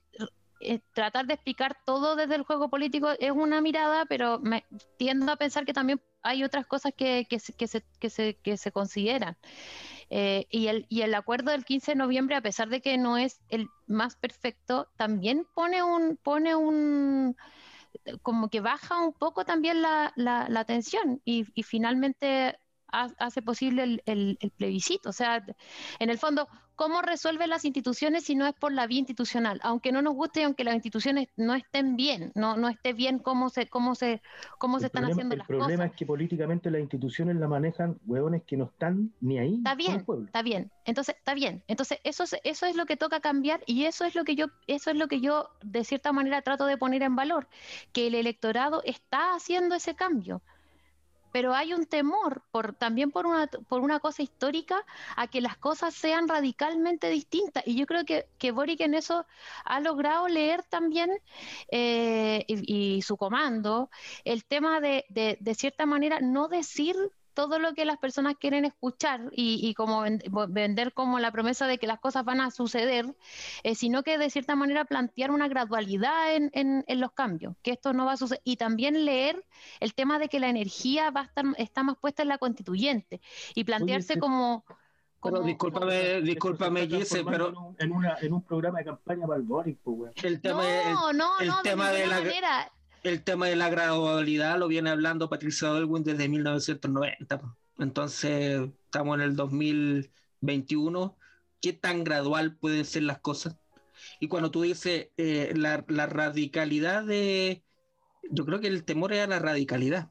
S4: eh, tratar de explicar todo desde el juego político es una mirada, pero me tiendo a pensar que también hay otras cosas que, que, se, que, se, que se consideran. Eh, y, el, y el acuerdo del 15 de noviembre, a pesar de que no es el más perfecto, también pone un, pone un como que baja un poco también la, la, la tensión y, finalmente hace posible el, plebiscito. O sea, en el fondo, ¿cómo resuelven las instituciones si no es por la vía institucional? Aunque no nos guste, aunque las instituciones no estén bien, no, no esté bien cómo se, cómo se, cómo se están haciendo las
S2: cosas. El problema es que políticamente las instituciones la manejan hueones que no están ni ahí.
S4: Está bien, está bien. Entonces, está bien. Entonces, eso es, eso es lo que toca cambiar y eso es lo que yo, eso es lo que yo de cierta manera trato de poner en valor, que el electorado está haciendo ese cambio pero hay un temor por, también por una, por una cosa histórica a que las cosas sean radicalmente distintas. Y yo creo que, que Boric en eso ha logrado leer también eh, y, su comando el tema de, de, de cierta manera, no decir todo lo que las personas quieren escuchar y, como vender como la promesa de que las cosas van a suceder, eh, sino que de cierta manera plantear una gradualidad en, en, los cambios, que esto no va a suceder. Y también leer el tema de que la energía va a estar, está más puesta en la constituyente y plantearse como...
S3: Pero discúlpame, discúlpame, Gise, pero
S2: en, una, en un programa de campaña para el Boric, pues,
S3: El tema, no, no, el tema de, la manera el tema de la gradualidad lo viene hablando Patricia Dolwin desde 1990. Entonces, estamos en el 2021. ¿Qué tan gradual pueden ser las cosas? Y cuando tú dices eh, la, radicalidad de... Yo creo que el temor es a la radicalidad,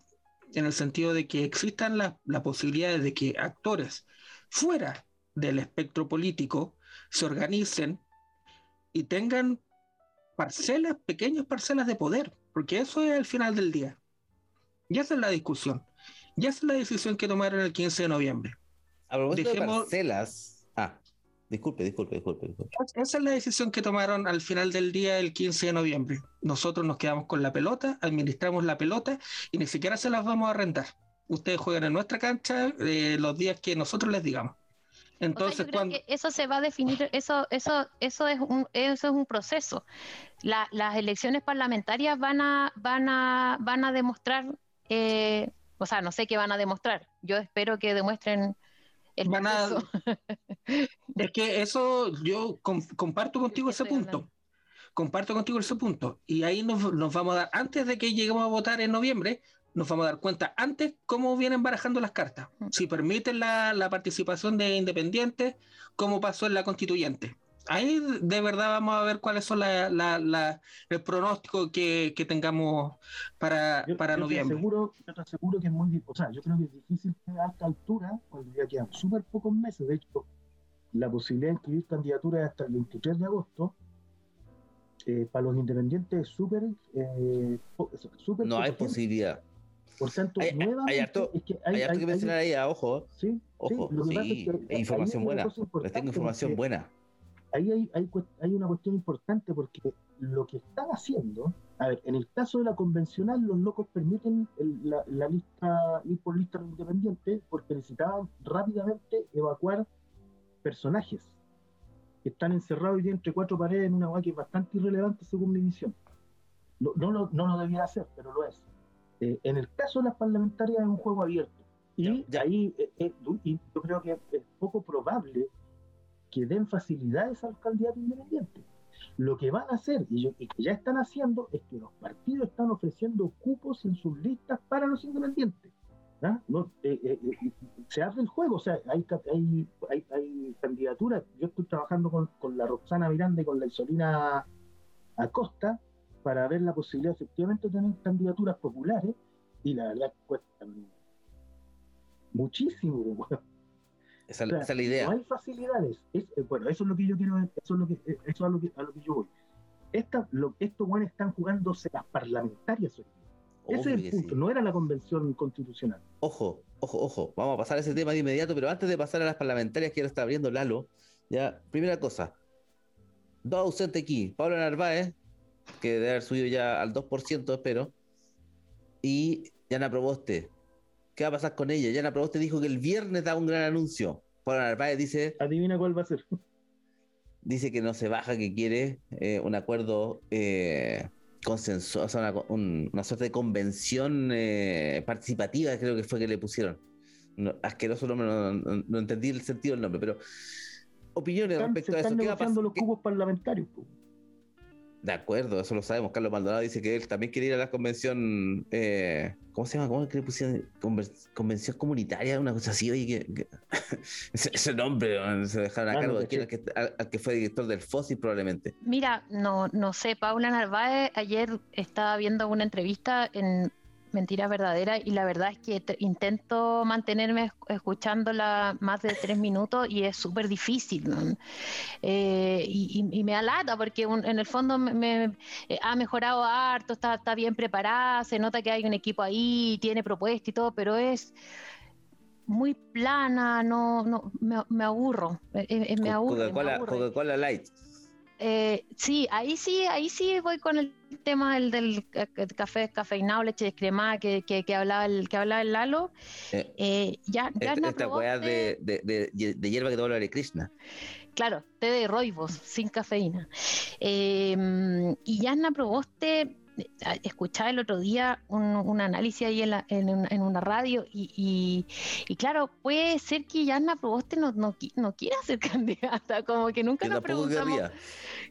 S3: en el sentido de que existan las la posibilidades de que actores fuera del espectro político se organicen y tengan parcelas, pequeñas parcelas de poder porque eso es el final del día. Y esa es la discusión. Y esa es la decisión que tomaron el 15 de noviembre.
S1: A propósito de parcelas. Ah, disculpe, disculpe, disculpe, disculpe.
S3: Esa es la decisión que tomaron al final del día el 15 de noviembre. Nosotros nos quedamos con la pelota, administramos la pelota y ni siquiera se las vamos a arrendar. Ustedes juegan en nuestra cancha eh, los días que nosotros les digamos. Entonces, cuando...
S4: eso se va a definir, eso, eso, eso es un, eso es un proceso. las elecciones parlamentarias van a, van a, van a demostrar, eh, o sea, no sé qué van a demostrar. Yo espero que demuestren
S3: van a... es que eso yo comparto contigo ese punto. Comparto contigo ese punto. Y ahí nos, nos, vamos a dar, antes de que lleguemos a votar en noviembre, nos vamos a dar cuenta antes cómo vienen barajando las cartas. Mm. Si permiten la, la participación de independientes, como pasó en la constituyente ahí de verdad vamos a ver cuáles son la, la, el pronóstico que, que tengamos para, para noviembre.
S2: Te aseguro, yo te aseguro que es muy o sea, yo creo que es difícil que a esta altura, cuando ya quedan súper pocos meses, de hecho, la posibilidad de inscribir candidaturas hasta el 23 de agosto, eh, para los independientes es súper... Eh,
S1: no hay posibilidad.
S2: Por tanto,
S1: hay, hay harto, es que, hay, hay que mencionar ahí, ojo. Sí, ojo, sí, información buena. Les tengo información buena
S2: ahí hay, hay, hay, una cuestión importante porque lo que están haciendo, a ver, en el caso de la convencional, los locos permiten la, la, lista, ir por lista independiente porque necesitaban rápidamente evacuar personajes que están encerrados hoy entre cuatro paredes en una agua que es bastante irrelevante según mi visión. No, no, lo, no lo debía hacer, pero lo es. Eh, en el caso de las parlamentarias es un juego abierto. Y ahí eh, eh, y yo creo que es poco probable que den facilidades al candidato independiente. Lo que van a hacer, y, que ya están haciendo, es que los partidos están ofreciendo cupos en sus listas para los independientes. ¿ah? Eh, eh, eh, se hace el juego, o sea, hay, hay, hay, candidaturas. Yo estoy trabajando con, con, la Roxana Miranda y con la Isolina Acosta para ver la posibilidad efectivamente de tener candidaturas populares y la verdad cuestan muchísimo.
S1: Esa, es la idea.
S2: No hay facilidades. Es, eh, bueno, eso es lo que yo quiero, eso es lo que, eh, eso es lo que, a lo que yo voy. Esta, lo, estos buenos están jugándose las parlamentarias hoy Ese es el punto, no era la convención constitucional.
S1: Ojo, ojo, ojo, vamos a pasar a ese tema de inmediato, pero antes de pasar a las parlamentarias que ahora está abriendo Lalo, ya, primera cosa, dos ausentes aquí, Pablo Narváez, que debe haber subido ya al 2%, espero, y Yana Proboste, ¿Qué va a pasar con ella? Yana Proboste dijo que el viernes da un gran anuncio. Pablo Narváez dice.
S2: Adivina cuál va a ser.
S1: Dice que no se baja, que quiere eh, un acuerdo eh, consensuado, sea, una, suerte de convención eh, participativa, creo que fue que le pusieron. asqueroso nombre, no, entendí el sentido del nombre, pero opiniones respecto a eso.
S2: ¿Qué va a pasar? los cubos parlamentarios.
S1: De acuerdo, eso lo sabemos. Carlos Maldonado dice que él también quiere ir a la convención. Eh, ¿Cómo se llama? ¿Cómo que le pusieron? Convención comunitaria, una cosa así. Oye, que, ese, nombre se dejaron a cargo de que, al, que fue director del FOSI, probablemente.
S4: Mira, no, no sé. Paula Narváez ayer estaba viendo una entrevista en mentira verdadera y la verdad es que intento mantenerme escuchándola más de tres minutos y es súper difícil eh, y, me alata porque en el fondo me, eh, ha mejorado harto, está, está bien preparada, se nota que hay un equipo ahí, tiene propuesta y todo, pero es muy plana, no, no me, aburro, eh, me aburro.
S1: Coca-Cola Light.
S4: Eh, sí, ahí sí, ahí sí voy con el tema del, del café cafeinado, leche descremada que, que, hablaba el que hablaba el Lalo. Eh, eh, ya, ya
S1: esta, esta weá de, de, de, hierba que te habla de Krishna.
S4: Claro, té de roibos, sin cafeína. Eh, y Yana Proboste escuchaba el otro día un, análisis ahí en, una radio y, claro, puede ser que Yana Proboste no, no, quiera ser candidata, como que nunca nos preguntamos.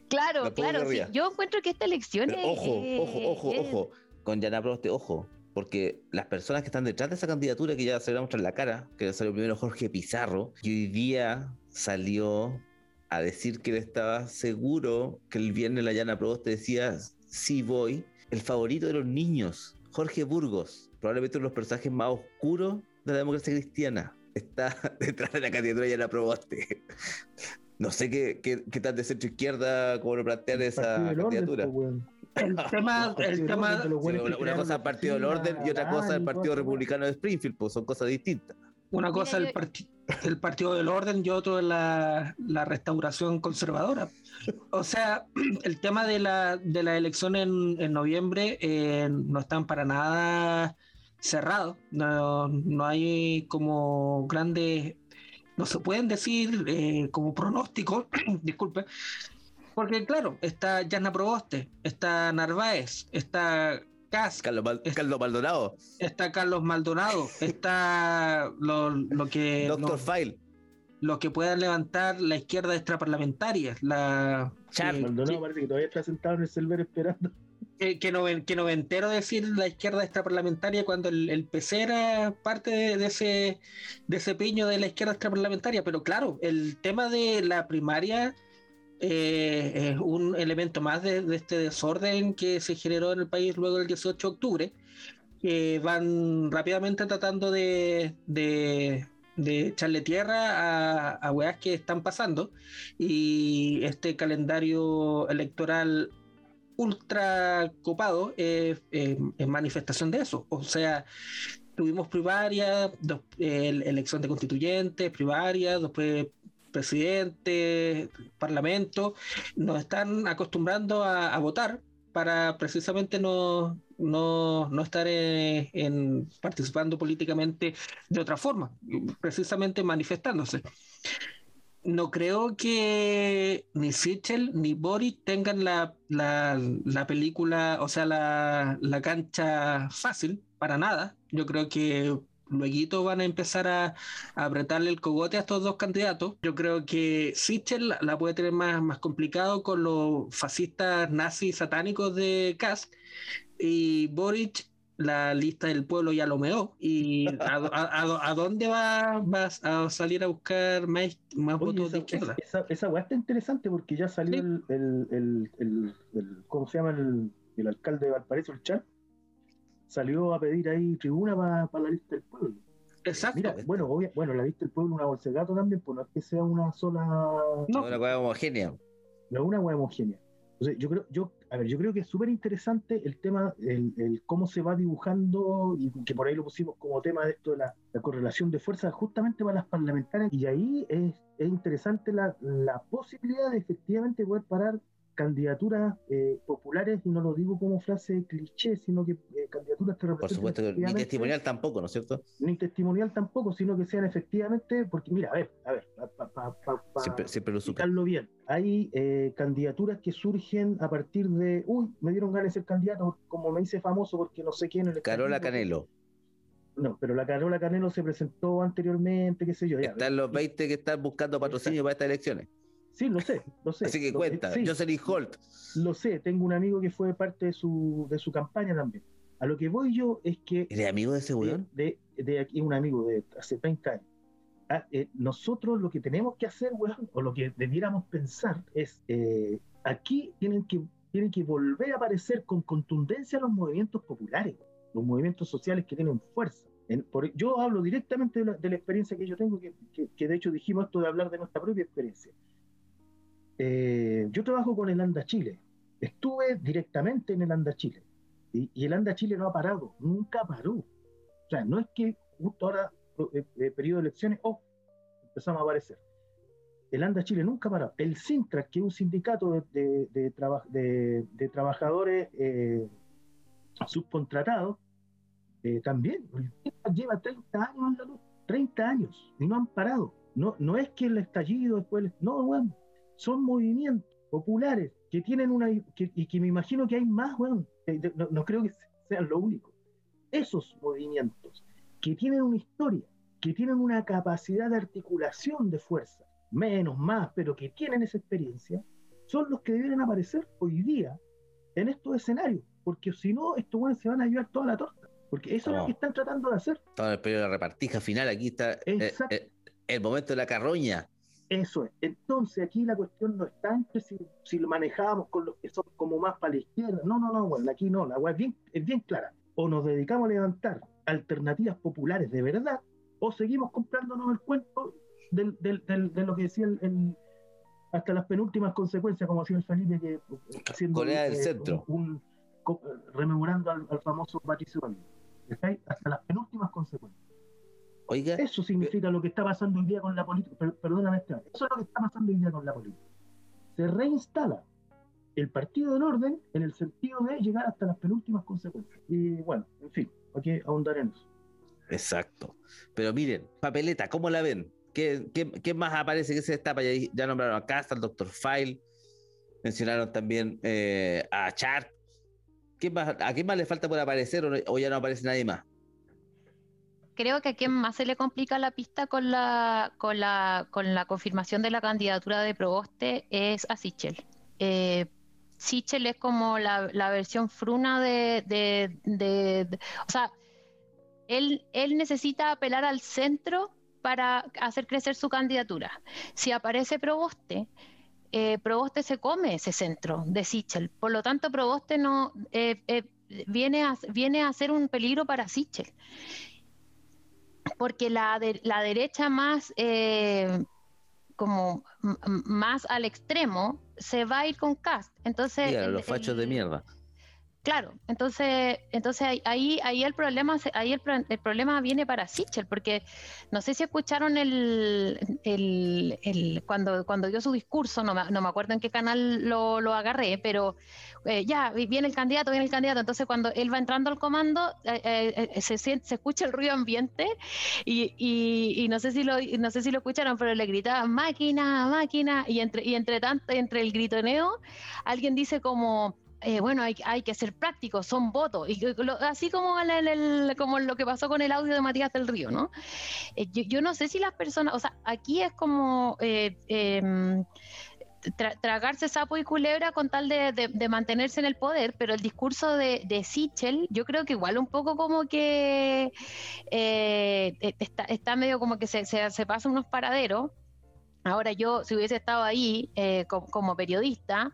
S4: Claro, claro, yo encuentro que esta elección es,
S1: Ojo, ojo, ojo, ojo, con Yana Proboste, ojo, porque las personas que están detrás de esa candidatura, que ya se le va a mostrar la cara, que salió primero Jorge Pizarro, y hoy día salió a decir que él estaba seguro que el viernes la Yana Proboste decía, sí voy, el favorito de los niños, Jorge Burgos, probablemente uno de los personajes más oscuros de la democracia cristiana, está detrás de la candidatura y la probaste. No sé qué, qué, qué tan de centro izquierda, cómo lo plantean esa candidatura.
S3: el tema, el tema
S1: una, cosa el Partido del Orden y otra cosa el Partido Republicano de Springfield, pues son cosas distintas.
S3: Una cosa el, el Partido del Orden y otro la, la restauración conservadora. O sea, el tema de la, de la elección en, en noviembre eh, no están para nada cerrados. No, no hay como grandes, no se pueden decir eh, como pronóstico, disculpe, porque claro, está Yana Proboste, está Narváez, está Cas,
S1: Carlos, Maldonado.
S3: Está Carlos Maldonado, está lo, lo que...
S1: Doctor File.
S3: los que puedan levantar la izquierda extraparlamentaria. La,
S2: Char, Maldonado parece que todavía está sentado en el server esperando.
S3: Que, que, no, que noventero decir la izquierda extraparlamentaria cuando el, el PC era parte de, ese, de ese piño de la izquierda extraparlamentaria. Pero claro, el tema de la primaria eh, es un elemento más de, este desorden que se generó en el país luego del 18 de octubre, que van rápidamente tratando de, de echarle tierra a, a que están pasando y este calendario electoral ultra copado es, manifestación de eso. O sea, tuvimos primaria, dos, elección de constituyentes, primaria, después presidente, parlamento, nos están acostumbrando a, votar para precisamente no, no, no estar en, participando políticamente de otra forma, precisamente manifestándose. No creo que ni Sichel ni Boris tengan la, la, película, o sea, la, la cancha fácil, para nada. Yo creo que luego van a empezar a, apretarle el cogote a estos dos candidatos. Yo creo que Sichel la, puede tener más, más complicado con los fascistas nazis satánicos de Kask y Boric la lista del pueblo ya lo meó. ¿Y a, dónde va, vas a salir a buscar más, más votos de izquierda?
S2: Esa, esa weá está interesante porque ya salió el, el, el, ¿cómo se llama? El, alcalde de Valparaíso, el Char, salió a pedir ahí tribuna para la lista del pueblo.
S3: Exacto.
S2: Mira, bueno, bueno, la lista del pueblo, una bolsa de gato también, pues no es que sea una sola.
S1: No, una hueá homogénea.
S2: No, una hueá homogénea. Entonces, yo creo, yo, a ver, yo creo que es súper interesante el tema, el, el, cómo se va dibujando, y que por ahí lo pusimos como tema de esto de la, la correlación de fuerzas justamente para las parlamentarias, y ahí es, es interesante la, la posibilidad de efectivamente poder parar candidaturas eh, populares, y no lo digo como frase cliché, sino que eh, candidaturas que
S1: representen. Por supuesto, ni testimonial tampoco, ¿no es cierto?
S2: Ni testimonial tampoco, sino que sean efectivamente, porque mira, a ver, a ver, para pa, pa, pa,
S1: siempre, siempre lo
S2: explicarlo bien, hay eh, candidaturas que surgen a partir de, uy, me dieron ganas de ser candidato, como me hice famoso porque no sé quién.
S1: El Carola Canelo.
S2: No, pero la Carola Canelo se presentó anteriormente, qué sé yo.
S1: Ya, están los 20 que están buscando patrocinio para estas elecciones.
S2: Sí, lo sé, lo sé.
S1: Así que cuenta, sí, Jocelyn Holt.
S2: Lo sé, tengo un amigo que fue parte de su, de su campaña también. A lo que voy yo es que...
S1: ¿Eres amigo de ese weón?
S2: De, de, aquí, un amigo de hace 30 años. Ah, eh, nosotros lo que tenemos que hacer, weón, o lo que debiéramos pensar es, eh, aquí tienen que, tienen que volver a aparecer con contundencia los movimientos populares, los movimientos sociales que tienen fuerza. En, por, yo hablo directamente de la, de la, experiencia que yo tengo, que, que, que de hecho dijimos esto de hablar de nuestra propia experiencia eh, yo trabajo con el ANDA Chile. Estuve directamente en el ANDA Chile. Y, el ANDA Chile no ha parado, nunca paró. O sea, no es que justo ahora, eh, eh, periodo de elecciones, oh, empezamos a aparecer. El ANDA Chile nunca parado. El Sintra, que es un sindicato de, de, de, traba, de trabajadores subcontratados, también lleva 30 años en la luz, 30 años, y no han parado. No, no es que el estallido después, no, bueno, son movimientos populares que tienen una, que, y que me imagino que hay más, bueno, no, no, creo que sean lo único. Esos movimientos que tienen una historia, que tienen una capacidad de articulación de fuerza, menos, más, pero que tienen esa experiencia, son los que deben aparecer hoy día en estos escenarios, porque si no, estos buenos se van a llevar toda la torta, porque eso no. es lo que están tratando de hacer.
S1: Todo el periodo de repartija final, aquí está eh, eh, el momento de la carroña.
S2: Eso es. Entonces aquí la cuestión no está entre si, si, lo manejamos con los que son como más para la izquierda. No, no, no, bueno, aquí no, la web es bien, es bien clara. O nos dedicamos a levantar alternativas populares de verdad, o seguimos comprándonos el cuento del, del, del, de lo que decía el, el, hasta las penúltimas consecuencias, como decía el Felipe, que
S1: haciendo Corea del eh, centro.
S2: Un, un, rememorando al, al famoso Patricio Hasta las penúltimas consecuencias.
S1: Oiga,
S2: eso significa lo que está pasando hoy día con la política. Perdóname, eso es lo que está pasando hoy día con la política. Se reinstala el partido del orden en el sentido de llegar hasta las penúltimas consecuencias. Y bueno, en fin, aquí ahondar en eso.
S1: Exacto. Pero miren, papeleta, ¿cómo la ven? ¿Qué, qué, qué más aparece que se destapa? Ya, ya nombraron a Casta, al Dr. File, mencionaron también eh, a Chart. ¿Qué más, ¿A qué más le falta por aparecer o, o ya no aparece nadie más?
S4: Creo que a quien más se le complica la pista con la, con la, con la confirmación de la candidatura de Proboste es a Sichel. Eh, Sichel es como la, versión fruna de, de, o sea, él, él necesita apelar al centro para hacer crecer su candidatura. Si aparece Proboste, eh, Proboste se come ese centro de Sichel. Por lo tanto, Proboste no eh, eh, viene, a, viene a ser un peligro para Sichel. Porque la, la derecha más como más al extremo se va a ir con Cast. Entonces,
S1: los fachos de mierda.
S4: Claro, entonces, entonces ahí, ahí el problema, ahí el, el problema viene para Sichel, porque no sé si escucharon el, el, cuando, cuando dio su discurso, no me, no me acuerdo en qué canal lo, lo agarré, pero eh, ya viene el candidato, viene el candidato. Entonces cuando él va entrando al comando, eh, eh, se, se escucha el ruido ambiente y, y, no sé si lo, no sé si lo escucharon, pero le gritaban máquina, máquina, y entre, y entre tanto, entre el gritoneo, alguien dice como eh, bueno, hay, hay, que ser prácticos, son votos, y así como, como lo que pasó con el audio de Matías del Río, ¿no? Eh, yo, no sé si las personas, o sea, aquí es como... Eh, em, tragarse sapo y culebra con tal de, mantenerse en el poder, pero el discurso de, de Sichel, yo creo que igual un poco como que está, medio como que se, se, pasa unos paraderos. Ahora yo, si hubiese estado ahí como periodista,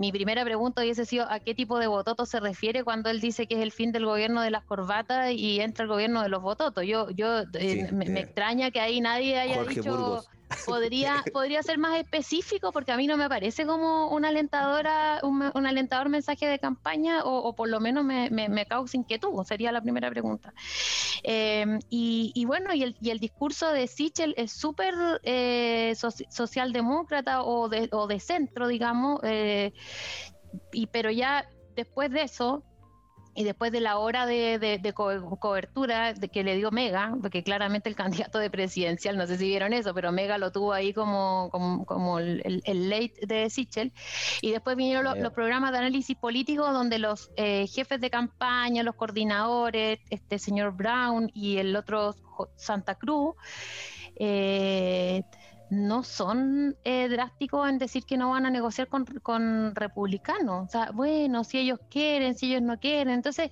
S4: mi primera pregunta hubiese sido a qué tipo de vototo se refiere cuando él dice que es el fin del gobierno de las corbatas y entra el gobierno de los vototos. Yo, yo eh, me, eh, extraña que ahí nadie haya dicho podría, podría ser más específico porque a mí no me parece como una alentadora, un, alentador mensaje de campaña o, por lo menos me, me, causa inquietud, sería la primera pregunta. Eh, y, bueno, y el, y el discurso de Sichel es súper eh, socialdemócrata o de, o de centro, digamos, eh, y, pero ya después de eso, y después de la hora de, cobertura de que le dio Mega, porque claramente el candidato de presidencial, no sé si vieron eso, pero Mega lo tuvo ahí como, como, el, late de Sichel, y después vinieron los, programas de análisis político donde los eh, jefes de campaña, los coordinadores, este señor Brown y el otro Santa Cruz, eh, no son eh, drásticos en decir que no van a negociar con, republicanos. O sea, bueno, si ellos quieren, si ellos no quieren. Entonces,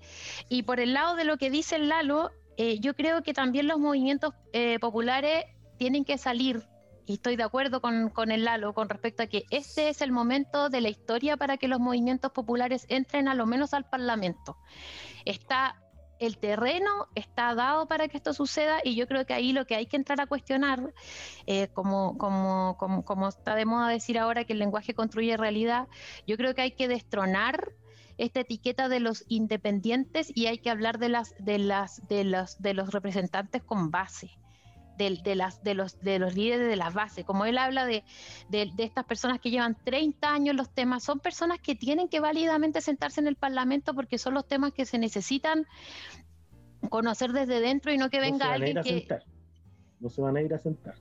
S4: y por el lado de lo que dice el Lalo, eh, yo creo que también los movimientos eh, populares tienen que salir. Y estoy de acuerdo con, con el Lalo con respecto a que este es el momento de la historia para que los movimientos populares entren a lo menos al Parlamento. Está el terreno está dado para que esto suceda y yo creo que ahí lo que hay que entrar a cuestionar, eh, como, como, como, está de moda decir ahora que el lenguaje construye realidad, yo creo que hay que destronar esta etiqueta de los independientes y hay que hablar de las de las de los de los representantes con base de, las, de, los, de los líderes de la base. Como él habla de, de, estas personas que llevan 30 años los temas, son personas que tienen que válidamente sentarse en el Parlamento porque son los temas que se necesitan conocer desde dentro y no que venga alguien que...
S2: No se van a ir a sentar.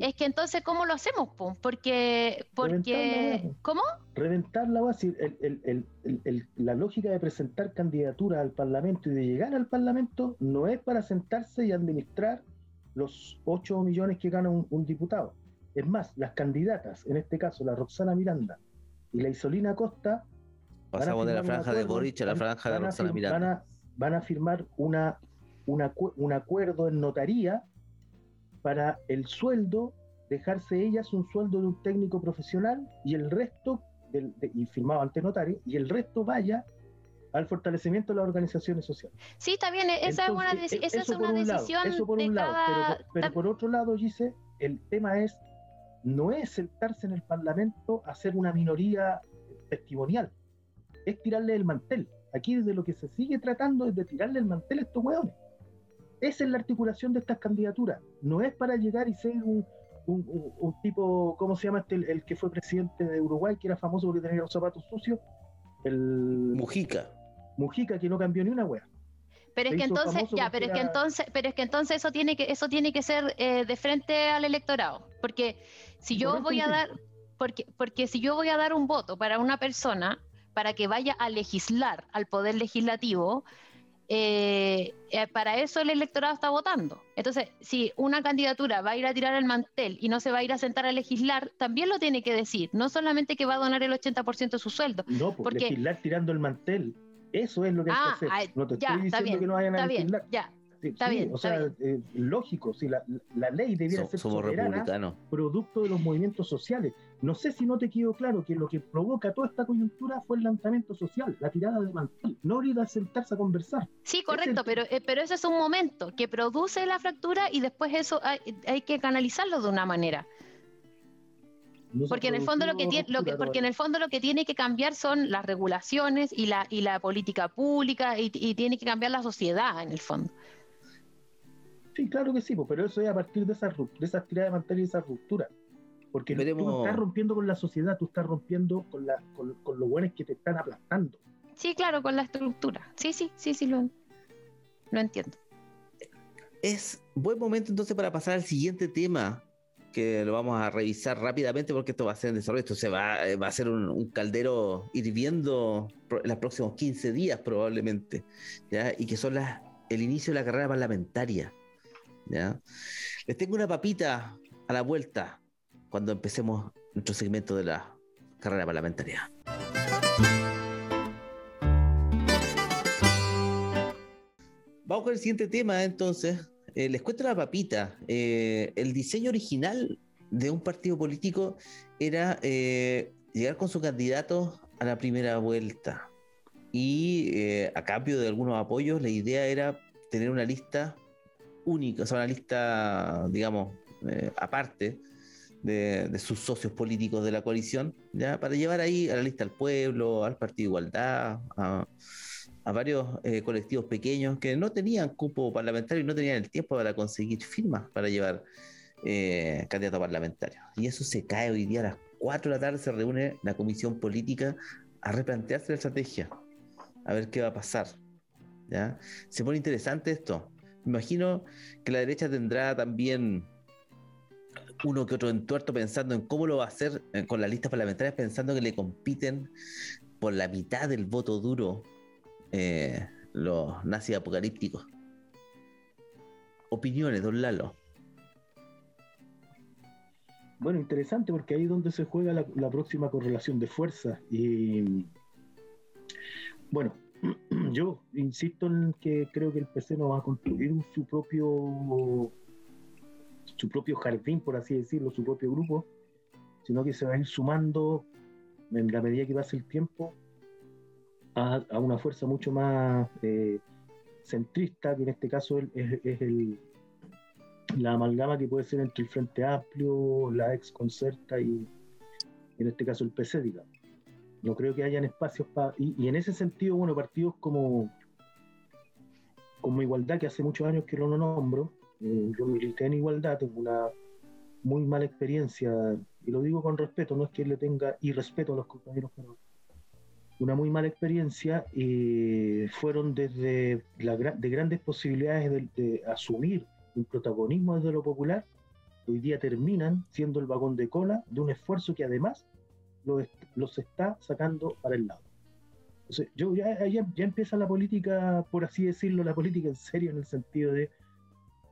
S4: Es que entonces, ¿cómo lo hacemos? Porque, porque ¿cómo?
S2: Reventar la base. la lógica de presentar candidaturas al Parlamento y de llegar al Parlamento no es para sentarse y administrar los 8 millones que gana un, diputado. Es más, las candidatas, en este caso la Roxana Miranda y la Isolina Costa.
S1: Pasamos de la franja de Boric a la franja de Roxana Miranda.
S2: Van a, firmar una, un acuerdo en notaría para el sueldo, dejarse ellas un sueldo de un técnico profesional y el resto, y firmado ante notario, y el resto vaya al fortalecimiento de las organizaciones sociales.
S4: Sí, está bien, esa es una, esa es una decisión eso por un lado,
S2: pero, por otro lado, dice, el tema es, no es sentarse en el Parlamento a ser una minoría testimonial, es tirarle el mantel. Aquí desde lo que se sigue tratando es de tirarle el mantel a estos hueones. Esa es la articulación de estas candidaturas. No es para llegar y ser un, un, tipo, ¿cómo se llama este? El, que fue presidente de Uruguay, que era famoso porque tenía los zapatos sucios. El
S1: Mujica.
S2: Mujica que no cambió ni una wea.
S4: Pero es que entonces, ya, pero es que entonces, pero es que entonces eso tiene que, eso tiene que ser eh, de frente al electorado. Porque si yo voy a dar, porque, porque si yo voy a dar un voto para una persona para que vaya a legislar al poder legislativo, eh, eh, para eso el electorado está votando. Entonces, si una candidatura va a ir a tirar el mantel y no se va a ir a sentar a legislar, también lo tiene que decir, no solamente que va a donar el 80% de su sueldo.
S2: No,
S4: pues, porque
S2: legislar tirando el mantel, eso es lo que hay que ah, hacer. No te estoy diciendo que no vayan a legislar.
S4: ya, está bien,
S2: o sea, eh, lógico, si la, la, ley debiera ser soberana, producto de los movimientos sociales. No sé si no te quedó claro que lo que provoca toda esta coyuntura fue el lanzamiento social, la tirada de mantel, no ir a sentarse a conversar.
S4: Sí, correcto, pero, eh, pero ese es un momento que produce la fractura y después eso hay, hay que canalizarlo de una manera. Porque en el fondo lo que tiene, lo que, porque en el fondo lo que tiene que cambiar son las regulaciones y la y la política pública y, y tiene que cambiar la sociedad en el fondo.
S2: Sí, claro que sí, pero eso es a partir de esa, de esas tiradas de mantel y esa ruptura. Porque tú estás rompiendo con la sociedad, tú estás rompiendo con, la, con, los buenos que te están aplastando.
S4: Sí, claro, con la estructura. Sí, sí, sí, sí, lo, lo entiendo.
S1: Es buen momento entonces para pasar al siguiente tema, que lo vamos a revisar rápidamente porque esto va a ser en desarrollo, esto se va, eh, va a ser un, caldero hirviendo en los próximos 15 días probablemente, ¿ya? y que son las, el inicio de la carrera parlamentaria. ¿ya? Les tengo una papita a la vuelta cuando empecemos nuestro segmento de la carrera parlamentaria. Vamos con el siguiente tema entonces. Eh, les cuento la papita. Eh, el diseño original de un partido político era eh, llegar con su candidato a la primera vuelta. Y a cambio de algunos apoyos, la idea era tener una lista única, o sea, una lista, digamos, aparte de, sus socios políticos de la coalición, ya para llevar ahí a la lista al pueblo, al Partido Igualdad, a, varios eh, colectivos pequeños que no tenían cupo parlamentario y no tenían el tiempo para conseguir firmas para llevar eh, candidatos parlamentarios. Y eso se cae hoy día a las 4 de la tarde, se reúne la comisión política a replantearse la estrategia, a ver qué va a pasar. ¿ya? Se pone interesante esto imagino que la derecha tendrá también uno que otro entuerto pensando en cómo lo va a hacer eh, con las listas parlamentarias, pensando que le compiten por la mitad del voto duro eh, los nazis apocalípticos. Opiniones, don Lalo.
S2: Bueno, interesante porque ahí es donde se juega la, próxima correlación de fuerza. Y bueno, yo insisto en que creo que el PC no va a construir su propio su propio jardín, por así decirlo, su propio grupo, sino que se va a ir sumando en la medida que pase el tiempo a, una fuerza mucho más eh, centrista, que en este caso es, el, la amalgama que puede ser entre el Frente Amplio, la ex Concerta y en este caso el PC, digamos. No creo que hayan espacios para... Y, en ese sentido, bueno, partidos como, como Igualdad, que hace muchos años que no lo nombro, eh, yo milité en Igualdad, tengo una muy mala experiencia, y lo digo con respeto, no es que le tenga irrespeto a los compañeros, pero una muy mala experiencia, y fueron desde la, de grandes posibilidades de, de asumir un protagonismo desde lo popular, hoy día terminan siendo el vagón de cola de un esfuerzo que además los está sacando para el lado. Yo ya, ya, empieza la política, por así decirlo, la política en serio, en el sentido de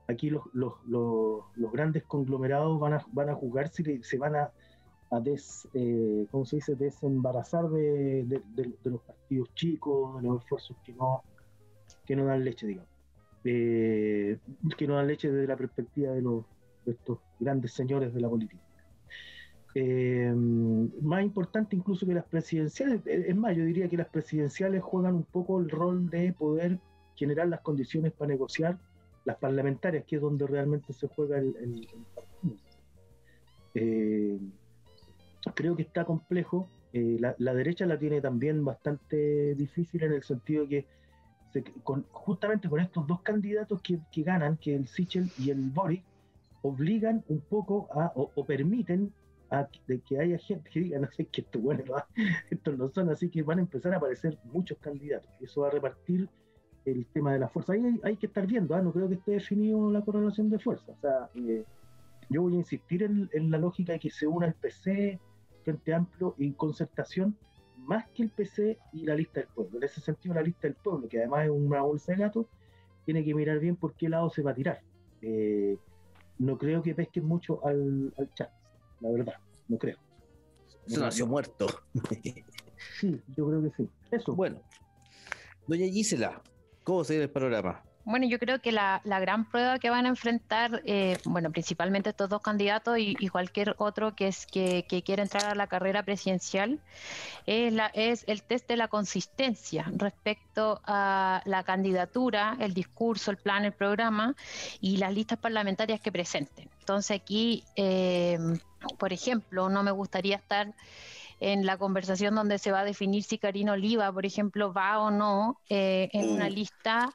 S2: aquí los, los, los, grandes conglomerados van a, van a jugar si se van a, a des, eh, ¿cómo se dice? desembarazar de, de, los partidos chicos, de los esfuerzos que no, que no dan leche, digamos. Eh, que no dan leche desde la perspectiva de, los, de estos grandes señores de la política. Eh, más importante incluso que las presidenciales. Es más, yo diría que las presidenciales juegan un poco el rol de poder generar las condiciones para negociar las parlamentarias, que es donde realmente se juega el, partido. Creo que está complejo. Eh, la, derecha la tiene también bastante difícil en el sentido que justamente con estos dos candidatos que, ganan, que el Sichel y el Boric, obligan un poco a, o permiten de que haya gente que diga, no sé, que esto, bueno, estos no son, así que van a empezar a aparecer muchos candidatos. Eso va a repartir el tema de la fuerza. Ahí hay, que estar viendo, ¿ah? no creo que esté definido la correlación de fuerza. O sea, eh, yo voy a insistir en, la lógica de que se una el PC, Frente Amplio y concertación, más que el PC y la lista del pueblo. En ese sentido, la lista del pueblo, que además es una bolsa de gatos, tiene que mirar bien por qué lado se va a tirar. Eh, no creo que pesquen mucho al, chat, la verdad, no creo.
S1: Se nació muerto.
S2: sí, yo creo que sí. Eso.
S1: Bueno, doña Gisela, ¿cómo se ve el panorama?
S4: Bueno, yo creo que la, gran prueba que van a enfrentar, eh, bueno, principalmente estos dos candidatos y, cualquier otro que es que, quiere entrar a la carrera presidencial, es, la, es el test de la consistencia respecto a la candidatura, el discurso, el plan, el programa y las listas parlamentarias que presenten. Entonces aquí, eh, por ejemplo, no me gustaría estar en la conversación donde se va a definir si Karina Oliva, por ejemplo, va o no eh, en una mm. lista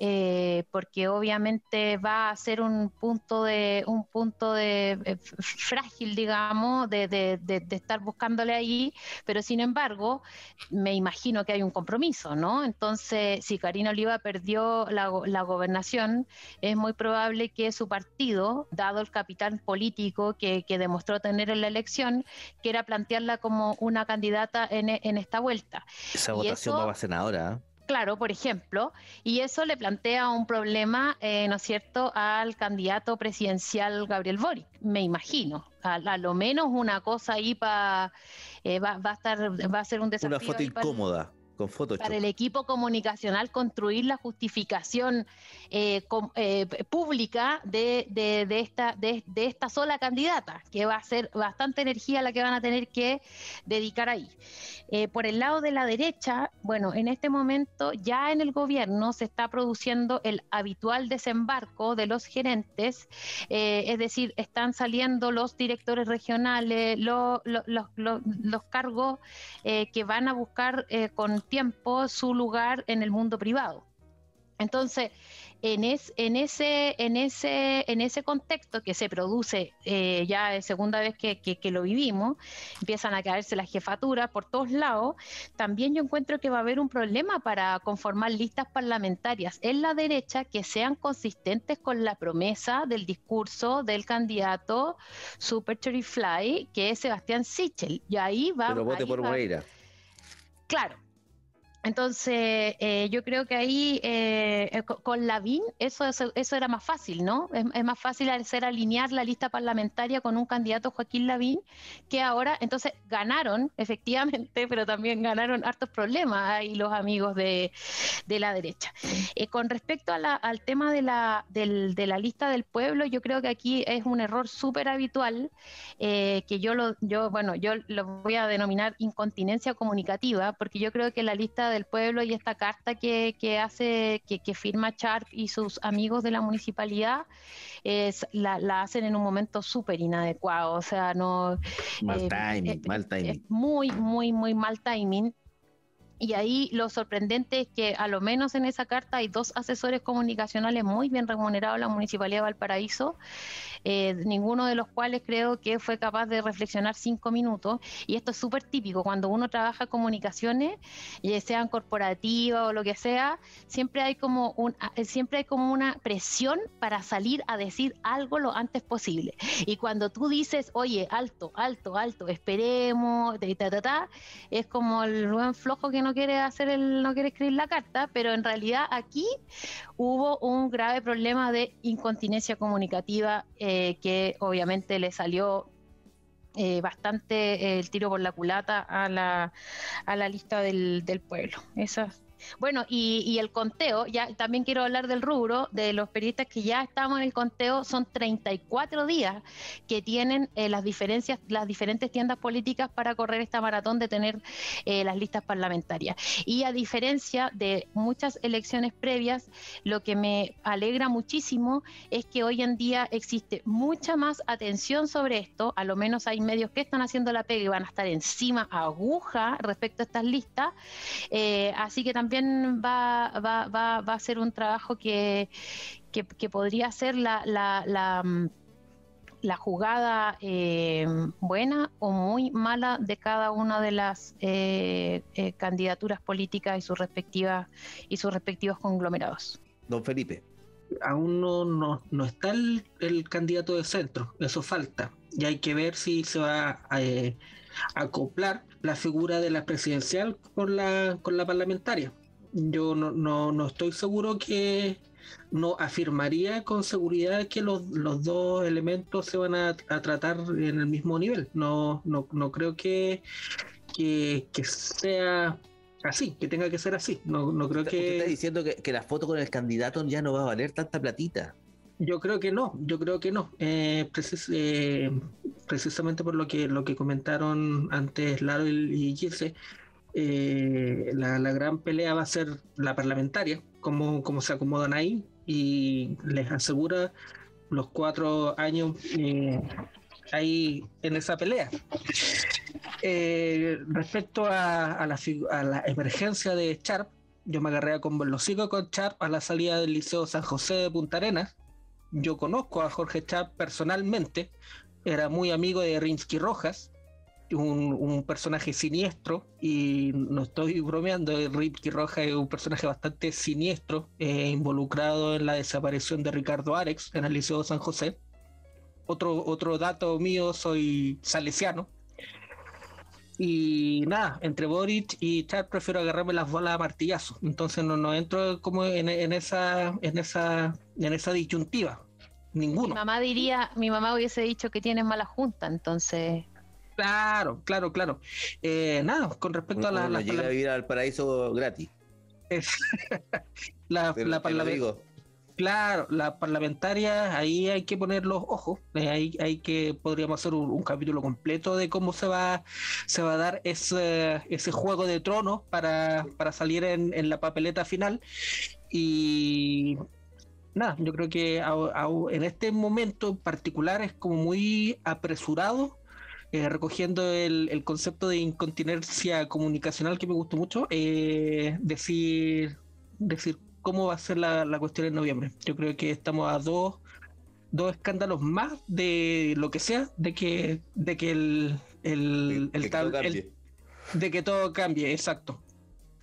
S4: eh, porque obviamente va a ser un punto de un punto de eh, frágil, digamos, de, de, estar buscándole ahí, pero sin embargo, me imagino que hay un compromiso, ¿no? Entonces, si Karina Oliva perdió la, la gobernación, es muy probable que su partido, dado el capital político que, que demostró tener en la elección, quiera plantearla como una candidata en, en esta vuelta.
S1: Esa votación va a ser ahora.
S4: Claro, por ejemplo, y eso le plantea un problema, eh, ¿no es cierto?, al candidato presidencial Gabriel Boric, me imagino. A, lo menos una cosa ahí para eh, va, a estar, va a ser un desafío.
S1: Una foto incómoda.
S4: Para el equipo comunicacional construir la justificación eh, eh, pública de, esta, de, esta sola candidata, que va a ser bastante energía la que van a tener que dedicar ahí. Eh, por el lado de la derecha, bueno, en este momento ya en el gobierno se está produciendo el habitual desembarco de los gerentes, es decir, están saliendo los directores regionales, los, los cargos que van a buscar con tiempo su lugar en el mundo privado. Entonces, en, en, ese, en, ese, en ese contexto que se produce, eh, ya es segunda vez que, lo vivimos, empiezan a caerse las jefaturas por todos lados, también yo encuentro que va a haber un problema para conformar listas parlamentarias en la derecha que sean consistentes con la promesa del discurso del candidato Super Cherry Fly, que es Sebastián Sichel. Y ahí va...
S1: Pero vote por Moreira.
S4: Claro, entonces, eh, yo creo que ahí eh, eh con Lavín eso, eso, era más fácil, ¿no? Es, más fácil hacer alinear la lista parlamentaria con un candidato Joaquín Lavín que ahora, entonces ganaron, efectivamente, pero también ganaron hartos problemas ahí los amigos de, la derecha. Eh, con respecto al tema de la, de la lista del pueblo, yo creo que aquí es un error súper habitual que yo lo, yo, bueno, yo lo voy a denominar incontinencia comunicativa, porque yo creo que la lista de del pueblo y esta carta que, que hace, que, que, firma Sharp y sus amigos de la municipalidad, es, la, la hacen en un momento súper inadecuado. O sea, no.
S1: Mal eh, timing, eh, mal timing.
S4: muy, muy, muy mal timing. Y ahí lo sorprendente es que a lo menos en esa carta hay dos asesores comunicacionales muy bien remunerados en la Municipalidad de Valparaíso, eh, ninguno de los cuales creo que fue capaz de reflexionar cinco minutos. Y esto es súper típico, cuando uno trabaja comunicaciones, ya sean corporativas o lo que sea, siempre hay como un, siempre hay como una presión para salir a decir algo lo antes posible. Y cuando tú dices, oye, alto, alto, alto, esperemos, ta, ta, ta, es como el buen flojo que no quiere hacer el, no quiere escribir la carta, pero en realidad aquí hubo un grave problema de incontinencia comunicativa eh, que obviamente le salió eh, bastante eh, el tiro por la culata a la, a la lista del, del pueblo. Esas bueno, y, el conteo, ya también quiero hablar del rubro, de los periodistas que ya estamos en el conteo, son 34 días que tienen eh, las diferencias, las diferentes tiendas políticas para correr esta maratón de tener eh, las listas parlamentarias. Y a diferencia de muchas elecciones previas, lo que me alegra muchísimo es que hoy en día existe mucha más atención sobre esto, a lo menos hay medios que están haciendo la pega y van a estar encima aguja respecto a estas listas, eh, así que también también va, va, va, va a ser un trabajo que, que, podría ser la, la, la, mm, jugada eh, buena o muy mala de cada una de las eh, eh, candidaturas políticas y sus respectivas y sus respectivos conglomerados.
S1: Don Felipe.
S3: Aún no, no, no está el, el, candidato de centro, eso falta. y hay que ver si se va a eh, acoplar la figura de la presidencial con la, con la parlamentaria. Yo no, no, no estoy seguro que no afirmaría con seguridad que los, los dos elementos se van a, tratar en el mismo nivel. No, no, no creo que, que, sea así, que tenga que ser así. No, no creo que.
S1: está diciendo que, que, la foto con el candidato ya no va a valer tanta platita.
S3: Yo creo que no, yo creo que no. Eh, eh, precisamente por lo que lo que comentaron antes Laro y, Gilse, eh, la, gran pelea va a ser la parlamentaria, como, como se acomodan ahí, y les asegura los cuatro años ahí en esa pelea. respecto a, la, a emergencia de Sharp, yo me agarré con los con Sharp a la salida del Liceo San José de Punta Arenas yo conozco a Jorge Chap personalmente, era muy amigo de Rinsky Rojas, un, personaje siniestro, y no estoy bromeando, Rinsky Rojas es un personaje bastante siniestro, eh, involucrado en la desaparición de Ricardo Arex en el Liceo de San José. Otro, otro dato mío, soy salesiano, y nada, entre Boric y Chad prefiero agarrarme las bolas a martillazo. Entonces no, no entro como en, esa, en esa, en esa disyuntiva. Ninguno.
S4: Mi mamá diría, mi mamá hubiese dicho que tienes mala junta, entonces.
S3: Claro, claro, claro. Eh, nada, con respecto a la.
S1: la llega a vivir al paraíso gratis.
S3: la, la, Claro, la parlamentaria, ahí hay que poner los ojos, eh, ahí hay que podríamos hacer un, capítulo completo de cómo se va, se va a dar ese, ese juego de tronos para, para salir en, la papeleta final. Y nada, yo creo que en este momento en particular es como muy apresurado. Eh, recogiendo el, el, concepto de incontinencia comunicacional que me gustó mucho, eh, decir, decir cómo va a ser la, cuestión en noviembre. Yo creo que estamos a dos, dos escándalos más de lo que sea, de que, de que el, el, tal, que de que todo cambie, exacto.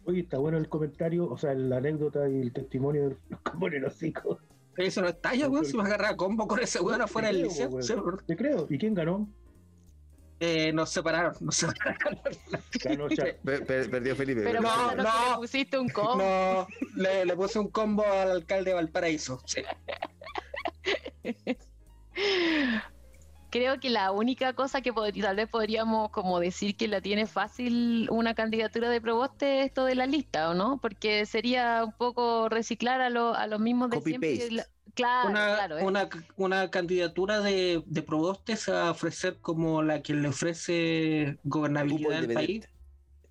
S2: Oye, está bueno el comentario, o sea, la anécdota y el testimonio de los comunes los hijos.
S3: Eso no está ya, weón. Si me agarra combo con ese weón afuera del liceo.
S2: Te creo. ¿Y quién ganó?
S3: Eh, nos separaron, nos separaron.
S1: perdió Felipe.
S4: Pero no, no, le pusiste un combo.
S3: No, le, le, puse un combo al alcalde de Valparaíso.
S4: Creo que la única cosa que tal vez podríamos como decir que la tiene fácil una candidatura de Proboste es esto de la lista, ¿o no? Porque sería un poco reciclar a, a los mismos de siempre. Claro,
S3: una,
S4: claro.
S3: Una, una, candidatura de, de Proboste se va a ofrecer como la que le ofrece gobernabilidad al país.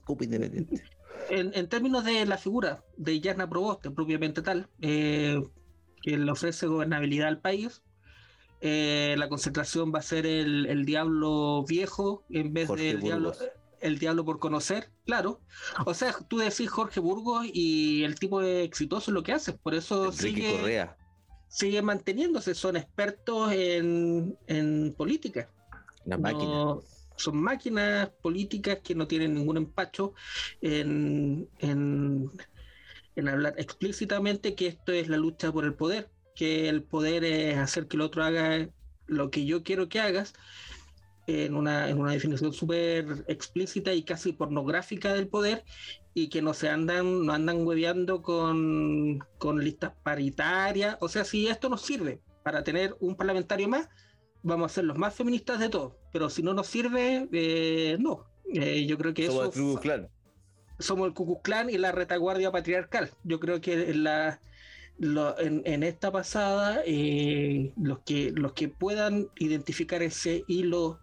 S1: independiente.
S3: En, en, términos de la figura de Yarna Proboste, propiamente tal, eh, que le ofrece gobernabilidad al país, eh, la concentración va a ser el, el diablo viejo en vez del diablo el diablo por conocer, claro. O sea, tú decís Jorge Burgos y el tipo de exitoso es lo que hace, por eso sigue, Correa sigue manteniéndose, son expertos en, en política.
S1: Las máquinas.
S3: Son máquinas políticas que no tienen ningún empacho en, en, en hablar explícitamente que esto es la lucha por el poder, que el poder es hacer que el otro haga lo que yo quiero que hagas, en una, en una definición súper explícita y casi pornográfica del poder, y que no se andan, no andan hueveando con, con listas paritarias. O sea, si esto nos sirve para tener un parlamentario más, vamos a ser los más feministas de todos. Pero si no nos sirve, eh, no. Eh, yo creo que
S1: somos
S3: eso.
S1: El Clan.
S3: Somos el Ku Clan y la retaguardia patriarcal. Yo creo que la, en, en, esta pasada, eh, los, que, los que puedan identificar ese hilo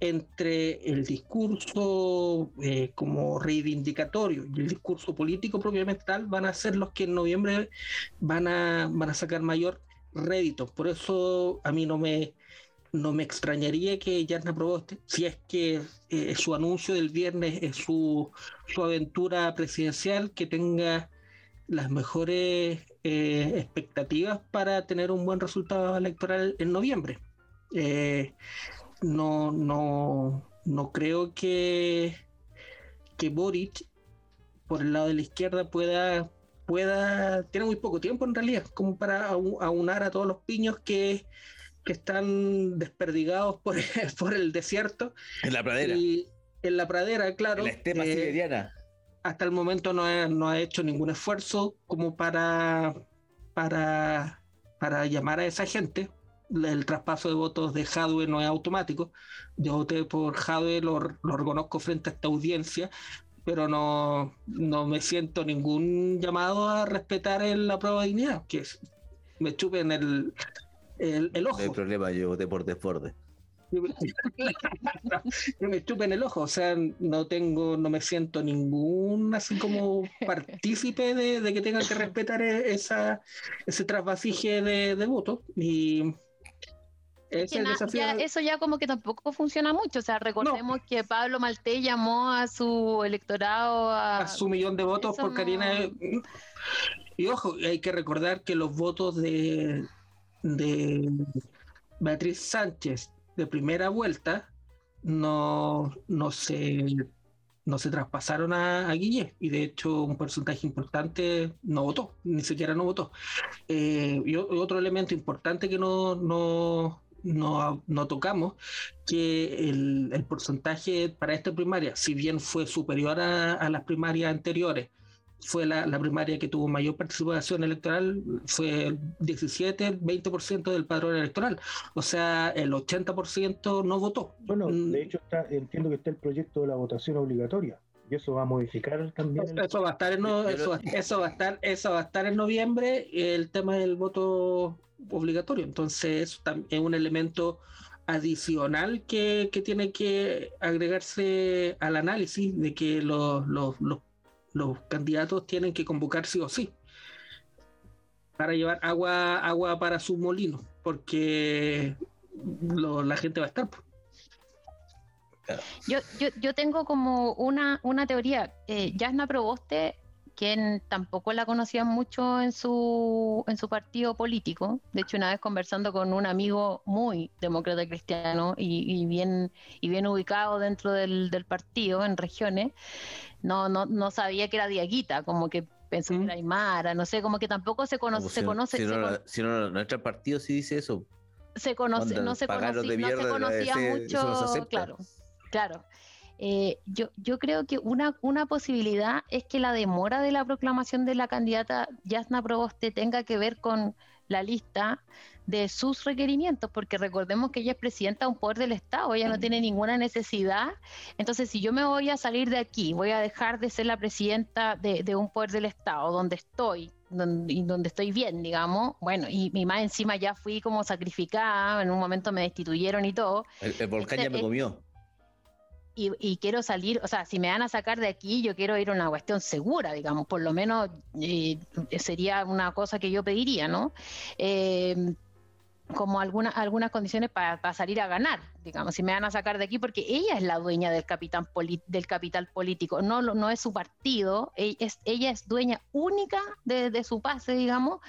S3: entre el discurso eh, como reivindicatorio y el discurso político propiamente tal van a ser los que en noviembre van a, van a sacar mayor rédito. Por eso a mí no me, no me extrañaría que Yarna Proboste, si es que eh, su anuncio del viernes es su, su aventura presidencial, que tenga las mejores eh, expectativas para tener un buen resultado electoral en noviembre no, no, no creo que, que Boric, por el lado de la izquierda, pueda, pueda, tiene muy poco tiempo en realidad, como para aunar a todos los piños que, que están desperdigados por, por el desierto.
S1: En la pradera.
S3: Y en la pradera, claro.
S1: En la estepa
S3: eh,
S1: siberiana.
S3: Hasta el momento no ha, no ha hecho ningún esfuerzo como para, para, para llamar a esa gente. El traspaso de votos de Jadwe no es automático. Yo voté por Jadwe, lo, lo reconozco frente a esta audiencia, pero no, no me siento ningún llamado a respetar el, la prueba de dignidad, que es- me chupen el, el, el
S1: No
S3: ojo.
S1: hay problema, yo voté por desborde.
S3: que me chupen el ojo, o sea, no tengo, no me siento ningún así como partícipe de, de que tengan que respetar e- esa, ese trasvasije de, de votos. Y es
S4: Que
S3: el
S4: na-
S3: desafío.
S4: ya eso ya como que tampoco funciona mucho. O sea, recordemos que Pablo Malté llamó a su electorado a,
S3: a su millón de votos por
S4: no-
S3: Karina. Y ojo, hay que recordar que los votos de, de Beatriz Sánchez de primera vuelta no, no se no se traspasaron a, a Guille y de hecho un porcentaje importante no votó, ni siquiera no votó. Eh, y otro elemento importante que no, no, no, no tocamos, que el, el porcentaje para esta primaria, si bien fue superior a, a las primarias anteriores, fue la, la primaria que tuvo mayor participación electoral, fue el 17, 20% del padrón electoral. O sea, el 80% no votó.
S2: Bueno,
S3: Mm.
S2: de hecho está, entiendo que está el proyecto de la votación obligatoria y eso va a modificar también el-
S3: Eso va a estar en no- eso, eso va a estar eso va a estar en noviembre el tema del voto obligatorio entonces es un elemento adicional que, que tiene que agregarse al análisis de que los, los, los, los candidatos tienen que convocar sí o sí para llevar agua agua para su molino porque la gente va a estar pues.
S4: Yo, yo, yo tengo como una, una teoría. Eh, Yasna Proboste, quien tampoco la conocía mucho en su, en su partido político, de hecho una vez conversando con un amigo muy demócrata cristiano y, y bien, y bien ubicado dentro del, del partido en regiones, no, no, no sabía que era Diaguita, como que pensó
S3: Mm.
S4: que era Aymara, no sé, como que tampoco se conoce,
S1: Como
S4: se
S1: si no-
S4: conoce,
S1: Si
S4: se
S1: no,
S4: con-
S1: si no, nuestro partido sí dice eso.
S4: se conoce,
S1: Onda,
S4: no se, conocí- no se conocía mucho, claro, claro. Eh, yo, yo creo que una, una posibilidad es que la demora de la proclamación de la candidata Yasna Proboste tenga que ver con la lista de sus requerimientos, porque recordemos que ella es presidenta de un poder del Estado, ella no tiene ninguna necesidad. Entonces, si yo me voy a salir de aquí, voy a dejar de ser la presidenta de, de un poder del Estado, donde estoy, donde, y donde estoy bien, digamos, bueno, y, y más encima ya fui como sacrificada, en un momento me destituyeron y todo,
S1: El, el volcán
S4: Este-
S1: ya me comió.
S4: Y, quiero salir, o sea, si me van a sacar de aquí, yo quiero ir a una cuestión segura, digamos, por lo menos sería una cosa que yo pediría, ¿no? Eh, como alguna, algunas condiciones para salir a ganar, digamos, si me van a sacar de aquí, porque ella es la dueña del poli- del capital político, no, no es su partido, ella es, dueña única de, su pase, digamos,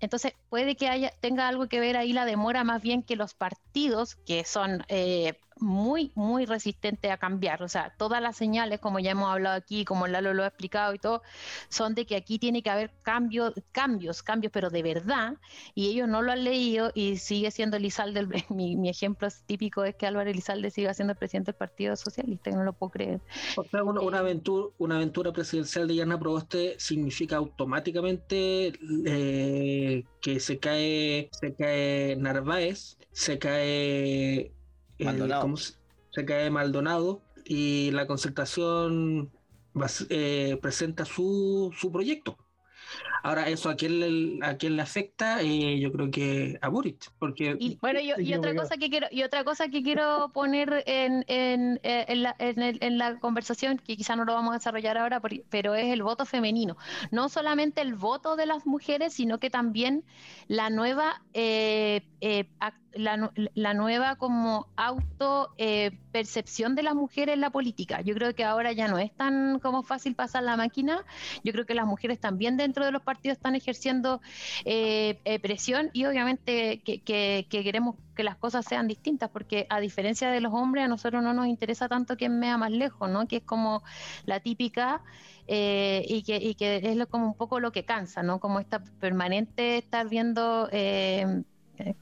S4: entonces puede que haya, tenga algo que ver ahí la demora más bien que los partidos, que son eh, muy, muy resistentes a cambiar, o sea, todas las señales, como ya hemos hablado aquí, como Lalo lo ha explicado y todo, son de que aquí tiene que haber cambios, cambios, cambios, pero de verdad, y ellos no lo han leído y sigue siendo Elizalde, el- mi, mi ejemplo típico es que Álvaro Elizalde siga siendo el presidente del Partido Socialista, que no lo puedo creer.
S3: O sea, una, una
S4: Eh,
S3: aventura, una aventura presidencial de Yana Proboste significa automáticamente eh, que se cae, se cae Narváez, se cae eh,
S1: Maldonado.
S3: ¿cómo se, se cae Maldonado y la concertación va eh, presenta su, su proyecto. Ahora, ¿eso a quién le, a quién le afecta? Eh, yo creo que a Boric, porque
S4: Y bueno, y, otra cosa que quiero, y otra cosa que quiero poner en, en, eh, en la, en el- en la conversación, que quizá no lo vamos a desarrollar ahora, pero es el voto femenino. No solamente el voto de las mujeres, sino que también la nueva, eh, eh, la, la nueva como auto eh, percepción de las mujeres en la política. Yo creo que ahora ya no es tan como fácil pasar la máquina. Yo creo que las mujeres también dentro de los partidos están ejerciendo eh, eh, presión y obviamente que, que- que queremos que las cosas sean distintas, porque a diferencia de los hombres, a nosotros no nos interesa tanto quién mea más lejos, ¿no? Que es como la típica eh, y, que, y que es como un poco lo que cansa, ¿no? Como esta permanente estar viendo... eh, eh,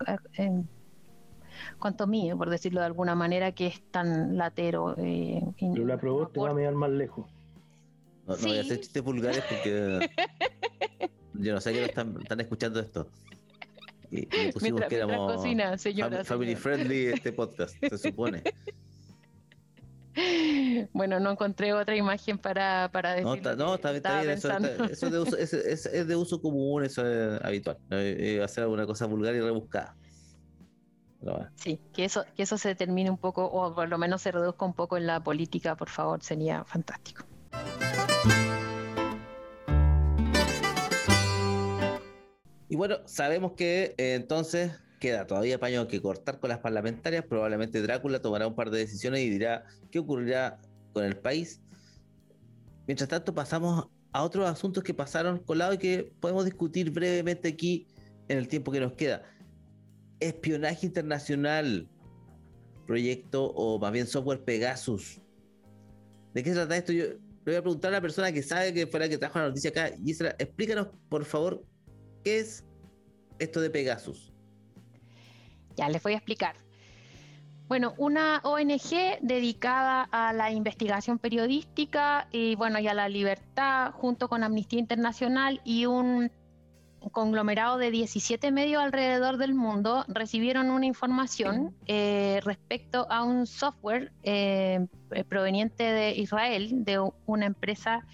S4: cuanto mío, por decirlo de alguna manera, que es tan latero.
S2: Eh, Pero la probó te va a mirar más lejos.
S1: No, voy a hacer chistes vulgares porque yo no sé que están, están escuchando esto. Y, pusimos que éramos family friendly este podcast, se supone.
S4: Bueno, no encontré otra imagen para, para decir.
S1: No, está, no, está, bien, eso, es, de uso, es, es, de uso común, eso es habitual. Eh, hacer alguna cosa vulgar y rebuscada.
S4: Sí, que eso, que eso se termine un poco, o por lo menos se reduzca un poco en la política, por favor, sería fantástico.
S1: Y bueno, sabemos que eh, entonces queda todavía paño que cortar con las parlamentarias. Probablemente Drácula tomará un par de decisiones y dirá qué ocurrirá con el país. Mientras tanto, pasamos a otros asuntos que pasaron con lado y que podemos discutir brevemente aquí en el tiempo que nos queda. Espionaje internacional, proyecto o más bien software Pegasus. ¿De qué se trata esto? Yo le voy a preguntar a la persona que sabe que fue la que trajo la noticia acá. Gisela, explícanos, por favor, qué es esto de Pegasus.
S4: Ya les voy a explicar. Bueno, una ONG dedicada a la investigación periodística y bueno, y a la libertad, junto con Amnistía Internacional y un conglomerado de 17 medios alrededor del mundo, recibieron una información eh, respecto a un software eh, proveniente de Israel, de una empresa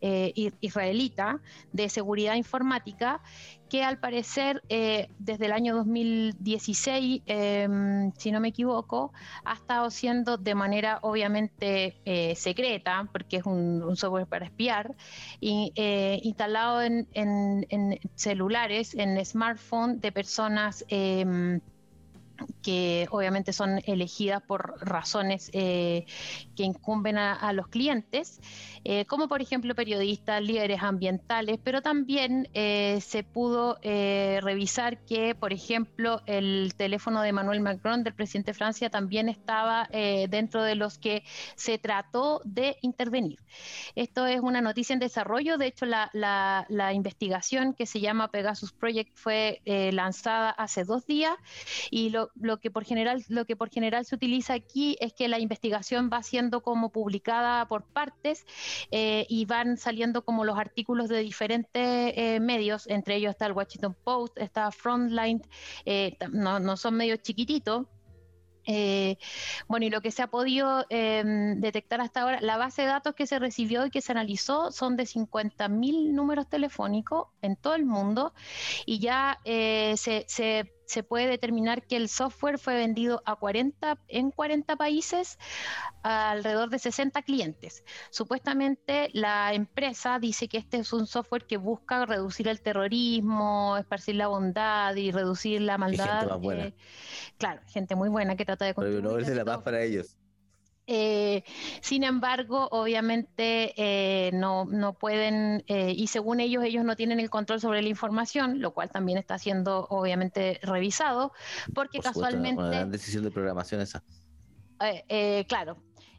S4: eh, israelita de seguridad informática que al parecer eh, desde el año 2016, em, si no me equivoco, ha estado siendo de manera obviamente eh, secreta, porque es un, software para espiar, y, instalado en, celulares, en smartphones de personas em, que obviamente son elegidas por razones eh, que incumben a, los clientes, eh, como por ejemplo periodistas, líderes ambientales, pero también eh, se pudo revisar que, por ejemplo, el teléfono de Emmanuel Macron, del presidente de Francia, también estaba dentro de los que se trató de intervenir. Esto es una noticia en desarrollo, de hecho la, la investigación que se llama Pegasus Project fue lanzada hace dos días y lo lo, que por general, lo que por general se utiliza aquí es que la investigación va siendo como publicada por partes eh, y van saliendo como los artículos de diferentes eh, medios, entre ellos está el Washington Post, está Frontline, eh, no, no son medios chiquititos, bueno, y lo que se ha podido em, detectar hasta ahora, la base de datos que se recibió y que se analizó son de 50.000 números telefónicos en todo el mundo y ya se, se, se, puede determinar que el software fue vendido a 40, en 40 países a alrededor de 60 clientes. Supuestamente la empresa dice que este es un software que busca reducir el terrorismo, esparcir la bondad y reducir la maldad. claro, gente muy buena que trata de
S1: contribuir. la paz para ellos.
S4: Eh, sin embargo, obviamente eh, no, no, pueden, eh, y según ellos, ellos no tienen el control sobre la información, lo cual también está siendo obviamente revisado, porque casualmente...
S1: Una gran decisión de programación esa.
S4: claro,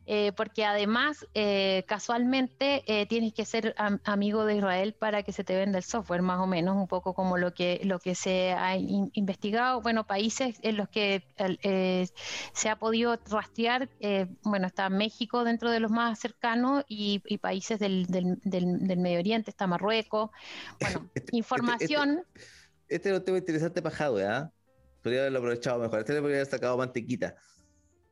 S4: eh, porque además eh, casualmente eh, tienes que ser amigo de Israel para que se te venda el software, más o menos, un poco como lo que, lo que se ha investigado. Bueno, países en los que se ha podido rastrear, bueno, está México dentro de los más cercanos y, países del, del, del, Medio Oriente, está Marruecos. Bueno, este, este, información.
S1: Este, este, es un tema interesante para ¿ah? Podría haberlo aprovechado mejor. Este le podría haber sacado mantequita.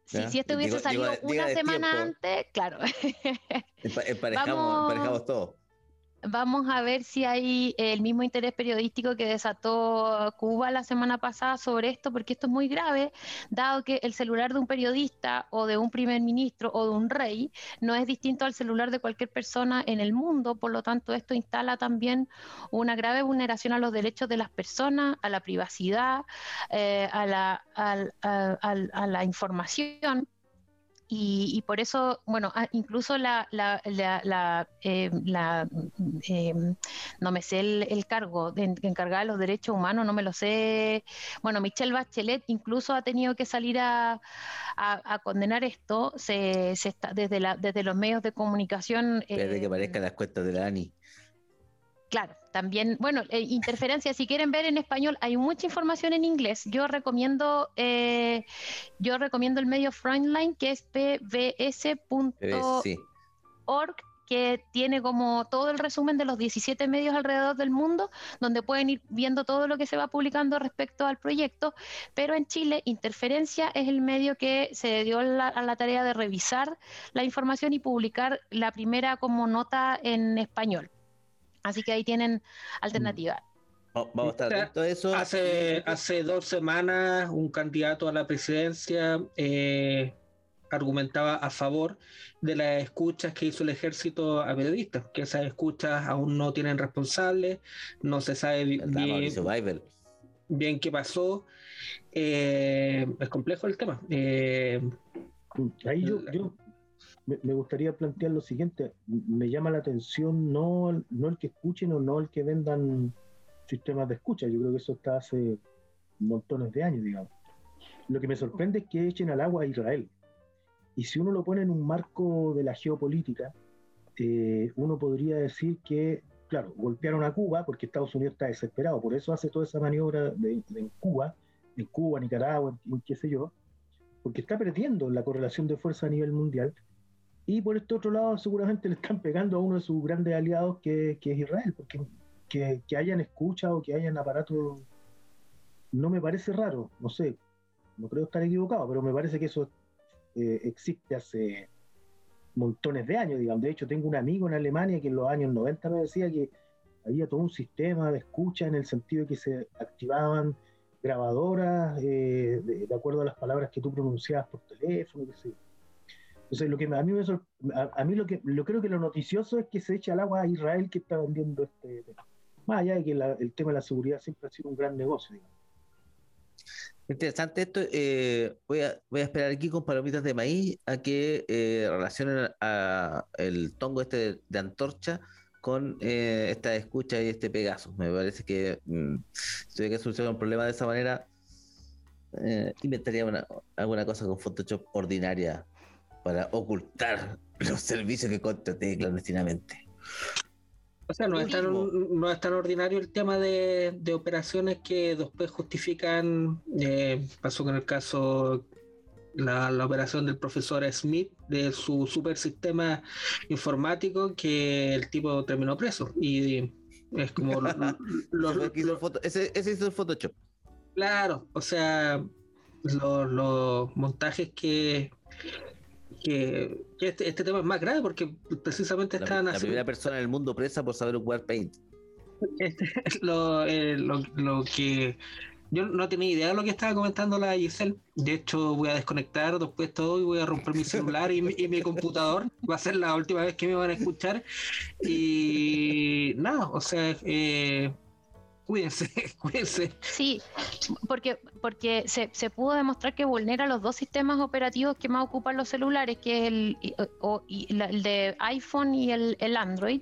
S4: Si, este hubiese salido una semana antes, claro.
S1: Emparejamos, emparejamos todo
S4: vamos a ver si hay el mismo interés periodístico que desató Cuba la semana pasada sobre esto, porque esto es muy grave, dado que el celular de un periodista o de un primer ministro o de un rey no es distinto al celular de cualquier persona en el mundo, por lo tanto esto instala también una grave vulneración a los derechos de las personas, a la privacidad, eh, a, la, a la información y, por eso, bueno, ah, incluso la, la, la, eh, eh, no me sé el, cargo de, encargada de los derechos humanos, no me lo sé. Bueno, Michelle Bachelet incluso ha tenido que salir a, a, condenar esto se, se está, desde, la, desde los medios de comunicación.
S1: Desde que aparezcan las cuentas de la ANI.
S4: Claro, también, bueno, eh, interferencia, si quieren ver en español, hay mucha información en inglés. Yo recomiendo, eh, yo recomiendo el medio Frontline, que es pbs.org que tiene como todo el resumen de los 17 medios alrededor del mundo, donde pueden ir viendo todo lo que se va publicando respecto al proyecto, pero en Chile Interferencia es el medio que se dio a la tarea de revisar la información y publicar la primera como nota en español. Así que ahí tienen alternativa.
S1: Vamos a estar atentos a eso.
S3: Hace, hace dos semanas un candidato a la presidencia eh, argumentaba a favor de las escuchas que hizo el ejército a periodistas, que esas escuchas aún no tienen responsables, no se sabe bien, bien, qué pasó. Eh, es complejo el tema. Eh,
S2: Ahí yo, me gustaría plantear lo siguiente, me llama la atención no, no el que escuchen o no el que vendan sistemas de escucha, yo creo que eso está hace montones de años, digamos. Lo que me sorprende es que echen al agua a Israel. Y si uno lo pone en un marco de la geopolítica, eh, uno podría decir que, claro, golpearon a Cuba porque Estados Unidos está desesperado, por eso hace toda esa maniobra de, en Cuba, en Cuba, Nicaragua, en, qué sé yo, porque está perdiendo la correlación de fuerza a nivel mundial. Y por este otro lado, seguramente le están pegando a uno de sus grandes aliados, que, que es Israel, porque que, que hayan escuchado, que hayan aparatos, no me parece raro, no sé, no creo estar equivocado, pero me parece que eso eh, existe hace montones de años, digamos. De hecho, tengo un amigo en Alemania que en los años 90 me decía que había todo un sistema de escucha en el sentido de que se activaban grabadoras eh, de, acuerdo a las palabras que tú pronunciabas por teléfono, qué sé Entonces, lo que a mí lo que lo creo que lo noticioso es que se echa al agua a Israel que está vendiendo este tema. Más allá de que el tema de la seguridad siempre ha sido un gran negocio, digamos.
S1: Interesante esto. Eh, voy, a, voy a esperar aquí con palomitas de maíz a que eh, relacionen a el tongo este de, antorcha con eh, esta escucha y este Pegaso. Me parece que mm, si tuviera que solucionar un problema de esa manera, inventaría alguna cosa con Photoshop ordinaria para ocultar los servicios que contraté clandestinamente.
S3: O sea, no es, tan, no es tan ordinario el tema de, operaciones que después justifican, eh, pasó con el caso, la, operación del profesor Smith, de su super sistema informático, que el tipo terminó preso. Y es como...
S1: ese, ese hizo el Photoshop.
S3: Claro, o sea, los montajes que que, este, este, tema es más grave porque precisamente están
S1: La, la primera persona en el mundo presa por saber jugar Paint.
S3: Este, eh, lo, lo, que yo no tenía idea de lo que estaba comentando la Giselle. De hecho, voy a desconectar después todo y voy a romper mi celular y, mi, computador. Va a ser la última vez que me van a escuchar. Y nada, o sea, eh, cuídense, cuídense.
S4: Sí, porque, porque se, se, pudo demostrar que vulnera los dos sistemas operativos que más ocupan los celulares, que es el, el de iPhone y el, el Android.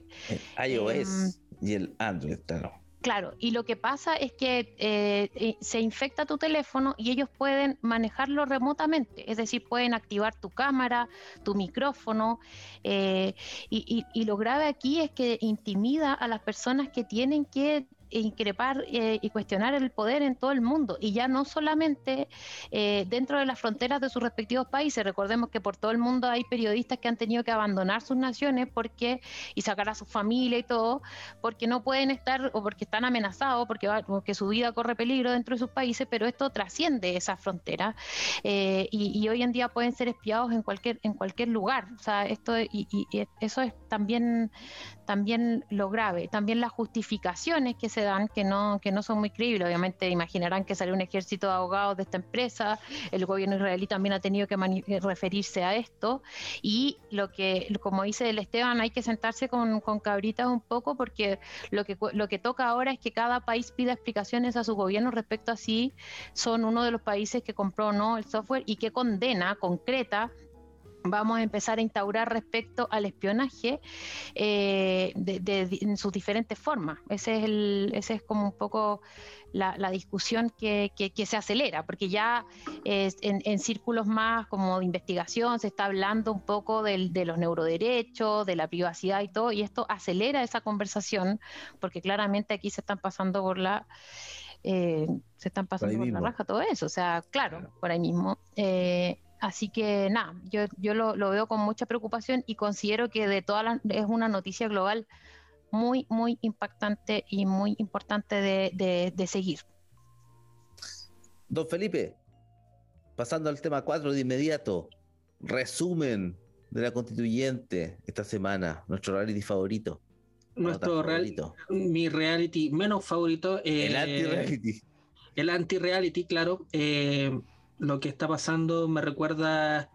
S1: iOS em, y el Android, claro.
S4: Claro, y lo que pasa es que eh, eh, se infecta tu teléfono y ellos pueden manejarlo remotamente, es decir, pueden activar tu cámara, tu micrófono, eh, y, y, lo grave aquí es que intimida a las personas que tienen que increpar eh, y cuestionar el poder en todo el mundo y ya no solamente eh, dentro de las fronteras de sus respectivos países. Recordemos que por todo el mundo hay periodistas que han tenido que abandonar sus naciones porque y sacar a su familia y todo porque no pueden estar o porque están amenazados, porque, porque su vida corre peligro dentro de sus países, pero esto trasciende esas fronteras eh, y, hoy en día pueden ser espiados en cualquier en cualquier lugar. O sea, esto y, y eso es también también lo grave, también las justificaciones que se dan que no, que no son muy creíbles. Obviamente imaginarán que salió un ejército de abogados de esta empresa, el gobierno israelí también ha tenido que eh, referirse a esto y lo que, como dice el Esteban, hay que sentarse con, con cabritas un poco porque lo que, lo que toca ahora es que cada país pida explicaciones a su gobierno respecto a si son uno de los países que compró o no el software y que condena, concreta vamos a empezar a instaurar respecto al espionaje eh, en sus diferentes formas. Ese es, el, ese es como un poco la, discusión que, se acelera, porque ya en, círculos más como de investigación se está hablando un poco de los neuroderechos, de la privacidad y todo, y esto acelera esa conversación, porque claramente aquí se están pasando por la... Eh, se están pasando por, la raja todo eso, o sea, claro, por ahí mismo. Eh, Así que nada, yo, yo lo, veo con mucha preocupación y considero que de todas las, es una noticia global muy, muy impactante y muy importante de, seguir.
S1: Don Felipe, pasando al tema 4 de inmediato, resumen de la constituyente esta semana, nuestro reality favorito.
S3: Nuestro reality, mi reality menos favorito.
S1: el anti-reality.
S3: El anti-reality, claro. Eh, lo que está pasando me recuerda,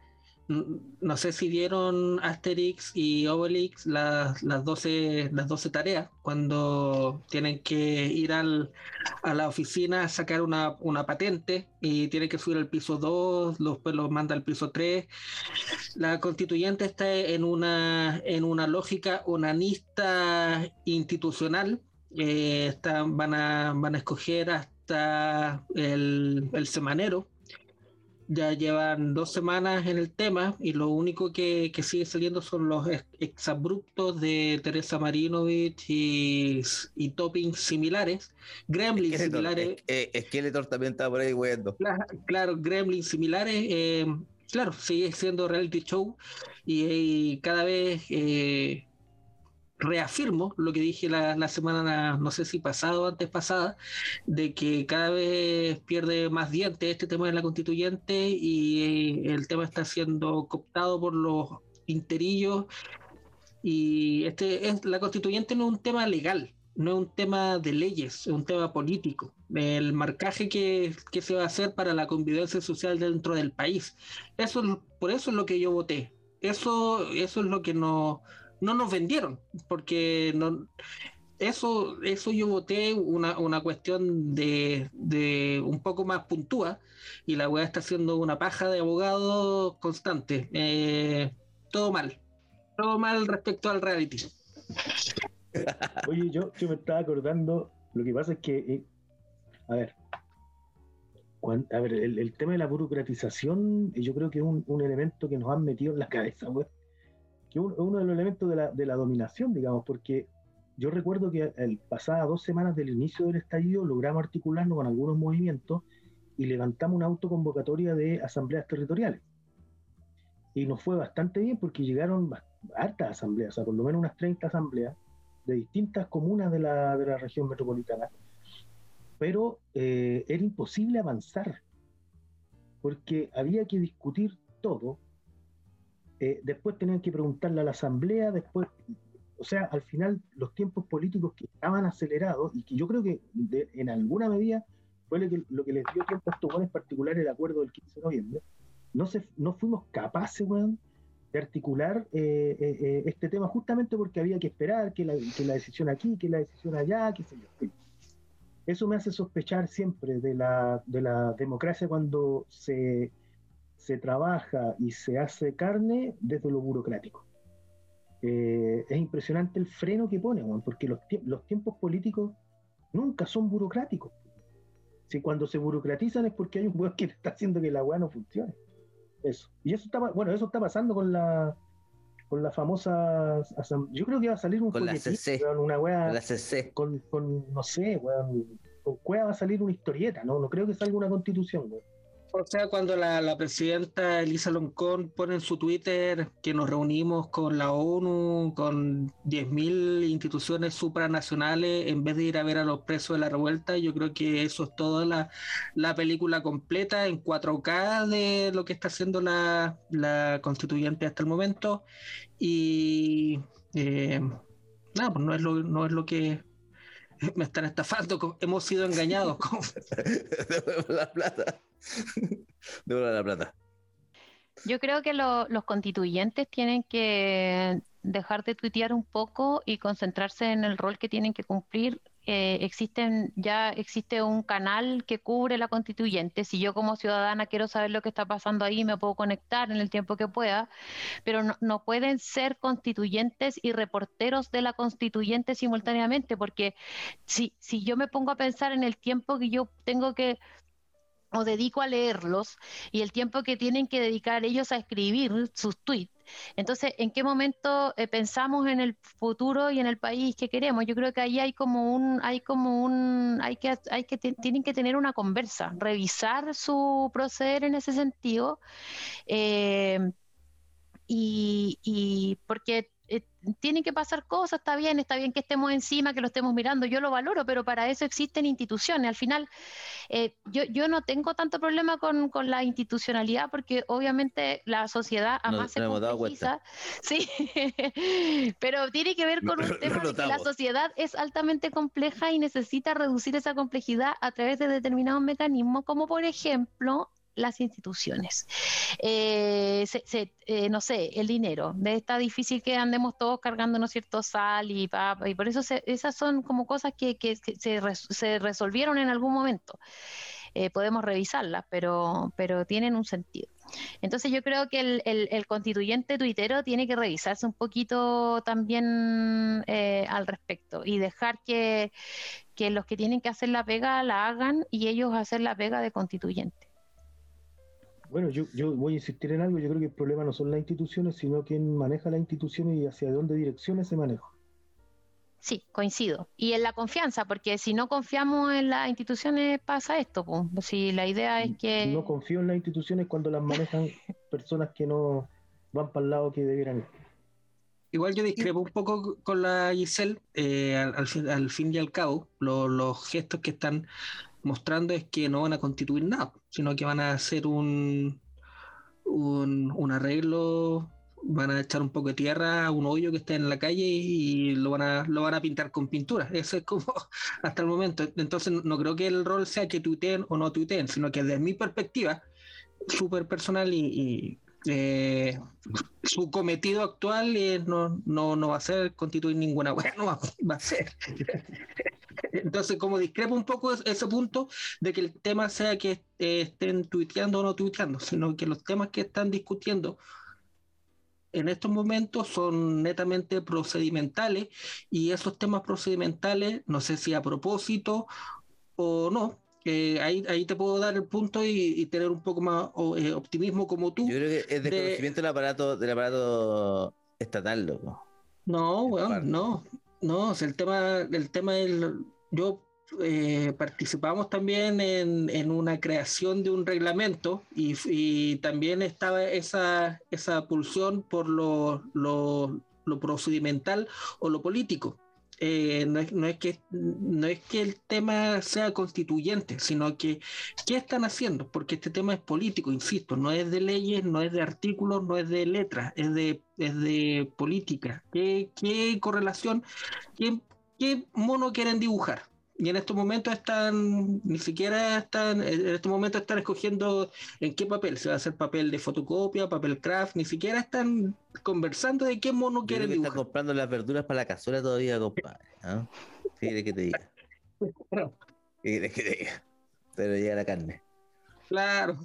S3: no sé si vieron Asterix y Obelix las, las, 12, las 12 tareas, cuando tienen que ir al, a la oficina a sacar una, patente y tienen que subir al piso 2, después los manda al piso 3. La constituyente está en una, en una lógica onanista institucional. Eh, van, a, van a escoger hasta el, el semanero ya llevan dos semanas en el tema y lo único que, sigue saliendo son los exabruptos de Teresa Marinovich y, y toppings similares, gremlins similares.
S1: Skeletor también está por ahí bueno.
S3: Claro, gremlins similares. Eh, claro, sigue siendo reality show y, cada vez eh, reafirmo lo que dije la, semana, no sé si pasado o antes pasada, de que cada vez pierde más dientes este tema de la constituyente y el tema está siendo cooptado por los interillos y este es la constituyente no es un tema legal, no es un tema de leyes, es un tema político. El marcaje que, que se va a hacer para la convivencia social dentro del país. Eso por eso es lo que yo voté. Eso, eso es lo que no no nos vendieron, porque no, eso, eso yo voté una, una cuestión de, de, un poco más puntúa y la weá está haciendo una paja de abogado constante. Eh, todo mal, todo mal respecto al reality.
S2: Oye, yo, yo me estaba acordando, lo que pasa es que, eh, a ver, a ver, el, tema de la burocratización, yo creo que es un, un elemento que nos han metido en la cabeza, weá que es uno de los elementos de la, de la, dominación, digamos, porque yo recuerdo que el, pasadas dos semanas del inicio del estallido logramos articularnos con algunos movimientos y levantamos una autoconvocatoria de asambleas territoriales. Y nos fue bastante bien porque llegaron hartas asambleas, o sea, por lo menos unas 30 asambleas de distintas comunas de la, de la región metropolitana. Pero eh, era imposible avanzar porque había que discutir todo eh, después tenían que preguntarle a la asamblea, después, o sea, al final los tiempos políticos que estaban acelerados y que yo creo que en alguna medida fue lo que, lo que les dio tiempo a estos en particular el acuerdo del 15 de noviembre, no, se, no fuimos capaces, de articular eh, eh, este tema justamente porque había que esperar que la, que la, decisión aquí, que la decisión allá, qué sé yo. Eso me hace sospechar siempre de la, de la democracia cuando se se trabaja y se hace carne desde lo burocrático. Eh, es impresionante el freno que pone, porque los, los tiempos políticos nunca son burocráticos. Si cuando se burocratizan es porque hay un weón que está haciendo que la weá no funcione. Eso. Y eso está, bueno, eso está pasando con la con la famosa yo creo que va a salir un
S1: con la CC,
S2: una
S1: weá, la CC.
S2: Con, con, no sé, weón, con cueva va a salir una historieta, no, no creo que salga una constitución, weón.
S3: O sea, cuando la, presidenta Elisa Loncón pone en su Twitter que nos reunimos con la ONU, con 10.000 instituciones supranacionales, en vez de ir a ver a los presos de la revuelta, yo creo que eso es toda la, película completa en 4K de lo que está haciendo la, constituyente hasta el momento. Y eh, nada, pues no es lo, no es lo que me están estafando, hemos sido engañados.
S1: la plata. de la plata.
S4: Yo creo que los constituyentes tienen que dejar de tuitear un poco y concentrarse en el rol que tienen que cumplir eh, existen ya existe un canal que cubre la constituyente. Si yo como ciudadana quiero saber lo que está pasando ahí, me puedo conectar en el tiempo que pueda, pero no, no pueden ser constituyentes y reporteros de la constituyente simultáneamente, porque si, si yo me pongo a pensar en el tiempo que yo tengo que o dedico a leerlos y el tiempo que tienen que dedicar ellos a escribir sus tweets. Entonces, ¿en qué momento eh, pensamos en el futuro y en el país que queremos? Yo creo que ahí hay como un, hay como un, hay que, hay que tienen que tener una conversa, revisar su proceder en ese sentido. Eh, y, y porque eh, tienen que pasar cosas, está bien, está bien que estemos encima, que lo estemos mirando, yo lo valoro, pero para eso existen instituciones. Al final, eh, yo, yo no tengo tanto problema con, con, la institucionalidad porque obviamente la sociedad además se complejiza. Sí, pero tiene que ver con un tema de que la sociedad es altamente compleja y necesita reducir esa complejidad a través de determinados mecanismos, como por ejemplo las instituciones. Eh, eh, no sé, el dinero. Está difícil que andemos todos cargando, ¿no cierto?, sal y papa, y por eso esas son como cosas que, se, resolvieron en algún momento. Eh, podemos revisarlas, pero, pero tienen un sentido. Entonces yo creo que el, constituyente tuitero tiene que revisarse un poquito también al respecto y dejar que, que los que tienen que hacer la pega la hagan y ellos hacer la pega de constituyente.
S2: Bueno, yo, yo voy a insistir en algo. Yo creo que el problema no son las instituciones, sino quién maneja las instituciones y hacia dónde direcciona ese manejo.
S4: Sí, coincido. Y en la confianza, porque si no confiamos en las instituciones pasa esto. Pues. Si la idea es que...
S2: No confío en las instituciones cuando las manejan personas que no van para el lado que debieran ir.
S3: Igual yo discrepo un poco con la Giselle, eh, al, fin, y al cabo, los gestos que están mostrando es que no van a constituir nada, sino que van a hacer un, un, arreglo, van a echar un poco de tierra a un hoyo que está en la calle y lo van a, lo van a pintar con pintura. Eso es como hasta el momento. Entonces no creo que el rol sea que tuiteen o no tuiteen, sino que desde mi perspectiva, súper personal y, eh, su cometido actual no, no, no, va a ser constituir ninguna buena, no va a ser. Entonces, como discrepo un poco ese punto de que el tema sea que eh, estén tuiteando o no tuiteando, sino que los temas que están discutiendo en estos momentos son netamente procedimentales y esos temas procedimentales, no sé si a propósito o no, eh, ahí, ahí te puedo dar el punto y, tener un poco más eh, optimismo como tú.
S1: Yo creo que es desconocimiento de, del aparato, del aparato estatal, loco.
S3: No, bueno, no. No, el tema, el tema del, yo eh, participamos también en, una creación de un reglamento y, también estaba esa, esa pulsión por lo, lo, procedimental o lo político. Eh, no, es, no, es, que, no es que el tema sea constituyente, sino que ¿qué están haciendo? Porque este tema es político, insisto, no es de leyes, no es de artículos, no es de letras, es de, es de política. ¿Qué, qué correlación, qué, qué mono quieren dibujar? y en estos momentos están, ni siquiera están, en estos momentos están escogiendo en qué papel, se va a hacer papel de fotocopia, papel craft, ni siquiera están conversando de qué mono quieren dibujar.
S1: Están comprando las verduras para la cazuela todavía, compadre. ¿no? ¿Qué que te diga? ¿Qué que te diga? Pero llega la carne.
S3: Claro.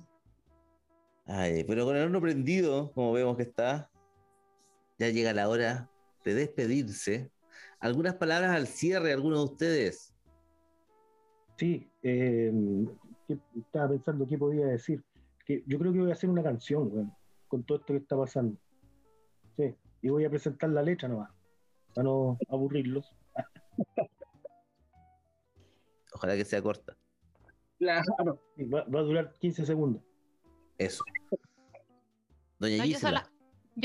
S1: Ay, pero con el horno prendido, como vemos que está, ya llega la hora de despedirse. Algunas palabras al cierre, algunos de ustedes.
S2: Sí, eh, estaba pensando qué podía decir. Que yo creo que voy a hacer una canción, con todo esto que está pasando. Sí, y voy a presentar la letra nomás, para no aburrirlos.
S1: Ojalá que sea corta.
S2: Claro. Va, va, a durar 15 segundos.
S1: Eso. Doña.
S4: Yo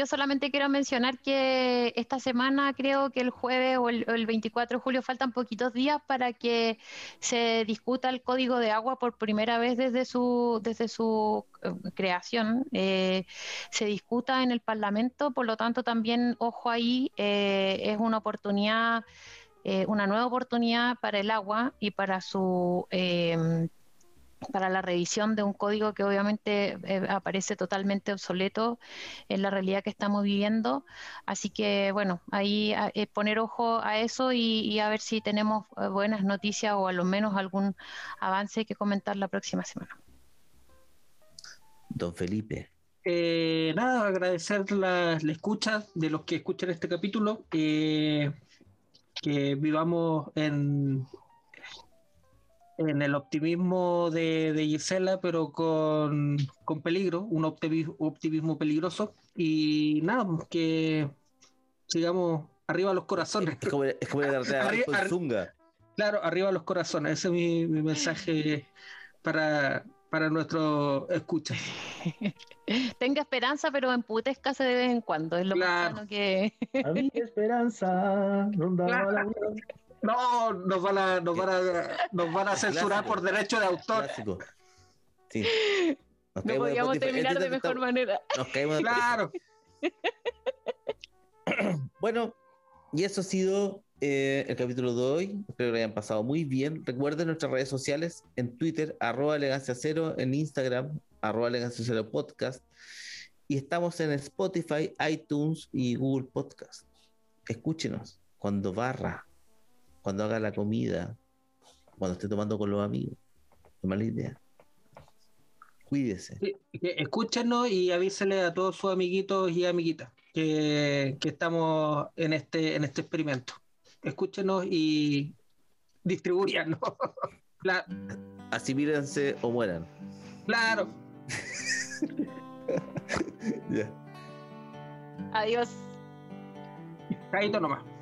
S4: solamente quiero mencionar que esta semana, creo que el jueves o el, 24 de julio, faltan poquitos días para que se discuta el código de agua por primera vez desde su, desde su eh, creación. Eh, se discuta en el Parlamento, por lo tanto, también, ojo ahí, eh, es una oportunidad, una nueva oportunidad para el agua y para su para la revisión de un código que obviamente eh, aparece totalmente obsoleto en la realidad que estamos viviendo. Así que, bueno, ahí eh, poner ojo a eso y, a ver si tenemos eh, buenas noticias o a lo menos algún avance que comentar la próxima semana.
S1: Don Felipe.
S3: nada, agradecer la, escucha de los que escuchan este capítulo. que vivamos en, en el optimismo de, Gisela, pero con, peligro, un optimismo, peligroso. Y nada, pues, que sigamos arriba los corazones.
S1: Es como, es como Zunga.
S3: Claro, arriba los corazones. Ese es mi, mensaje para, para nuestro escucha.
S4: Tenga esperanza, pero emputezcase de vez en cuando. Es lo claro. que.
S2: A mi esperanza,
S3: no, nos van a, nos van a, nos van a censurar por derecho de autor. Clásico.
S4: Sí. no podíamos terminar de mejor manera.
S1: Nos caemos
S3: claro.
S1: bueno, y eso ha sido eh, el capítulo de hoy. Espero que lo hayan pasado muy bien. Recuerden nuestras redes sociales en Twitter, arroba elegancia cero, en Instagram, arroba elegancia cero podcast. Y estamos en Spotify, iTunes y Google Podcast. Escúchenos cuando barra, cuando haga la comida, cuando esté tomando con los amigos. No mala idea. Cuídese.
S3: escúchenos y avísele a todos sus amiguitos y amiguitas que, estamos en este, en este experimento. Escúchenos y distribuyanlo.
S1: Así mírense o mueran.
S3: Claro.
S4: Adiós.
S3: Caíto nomás.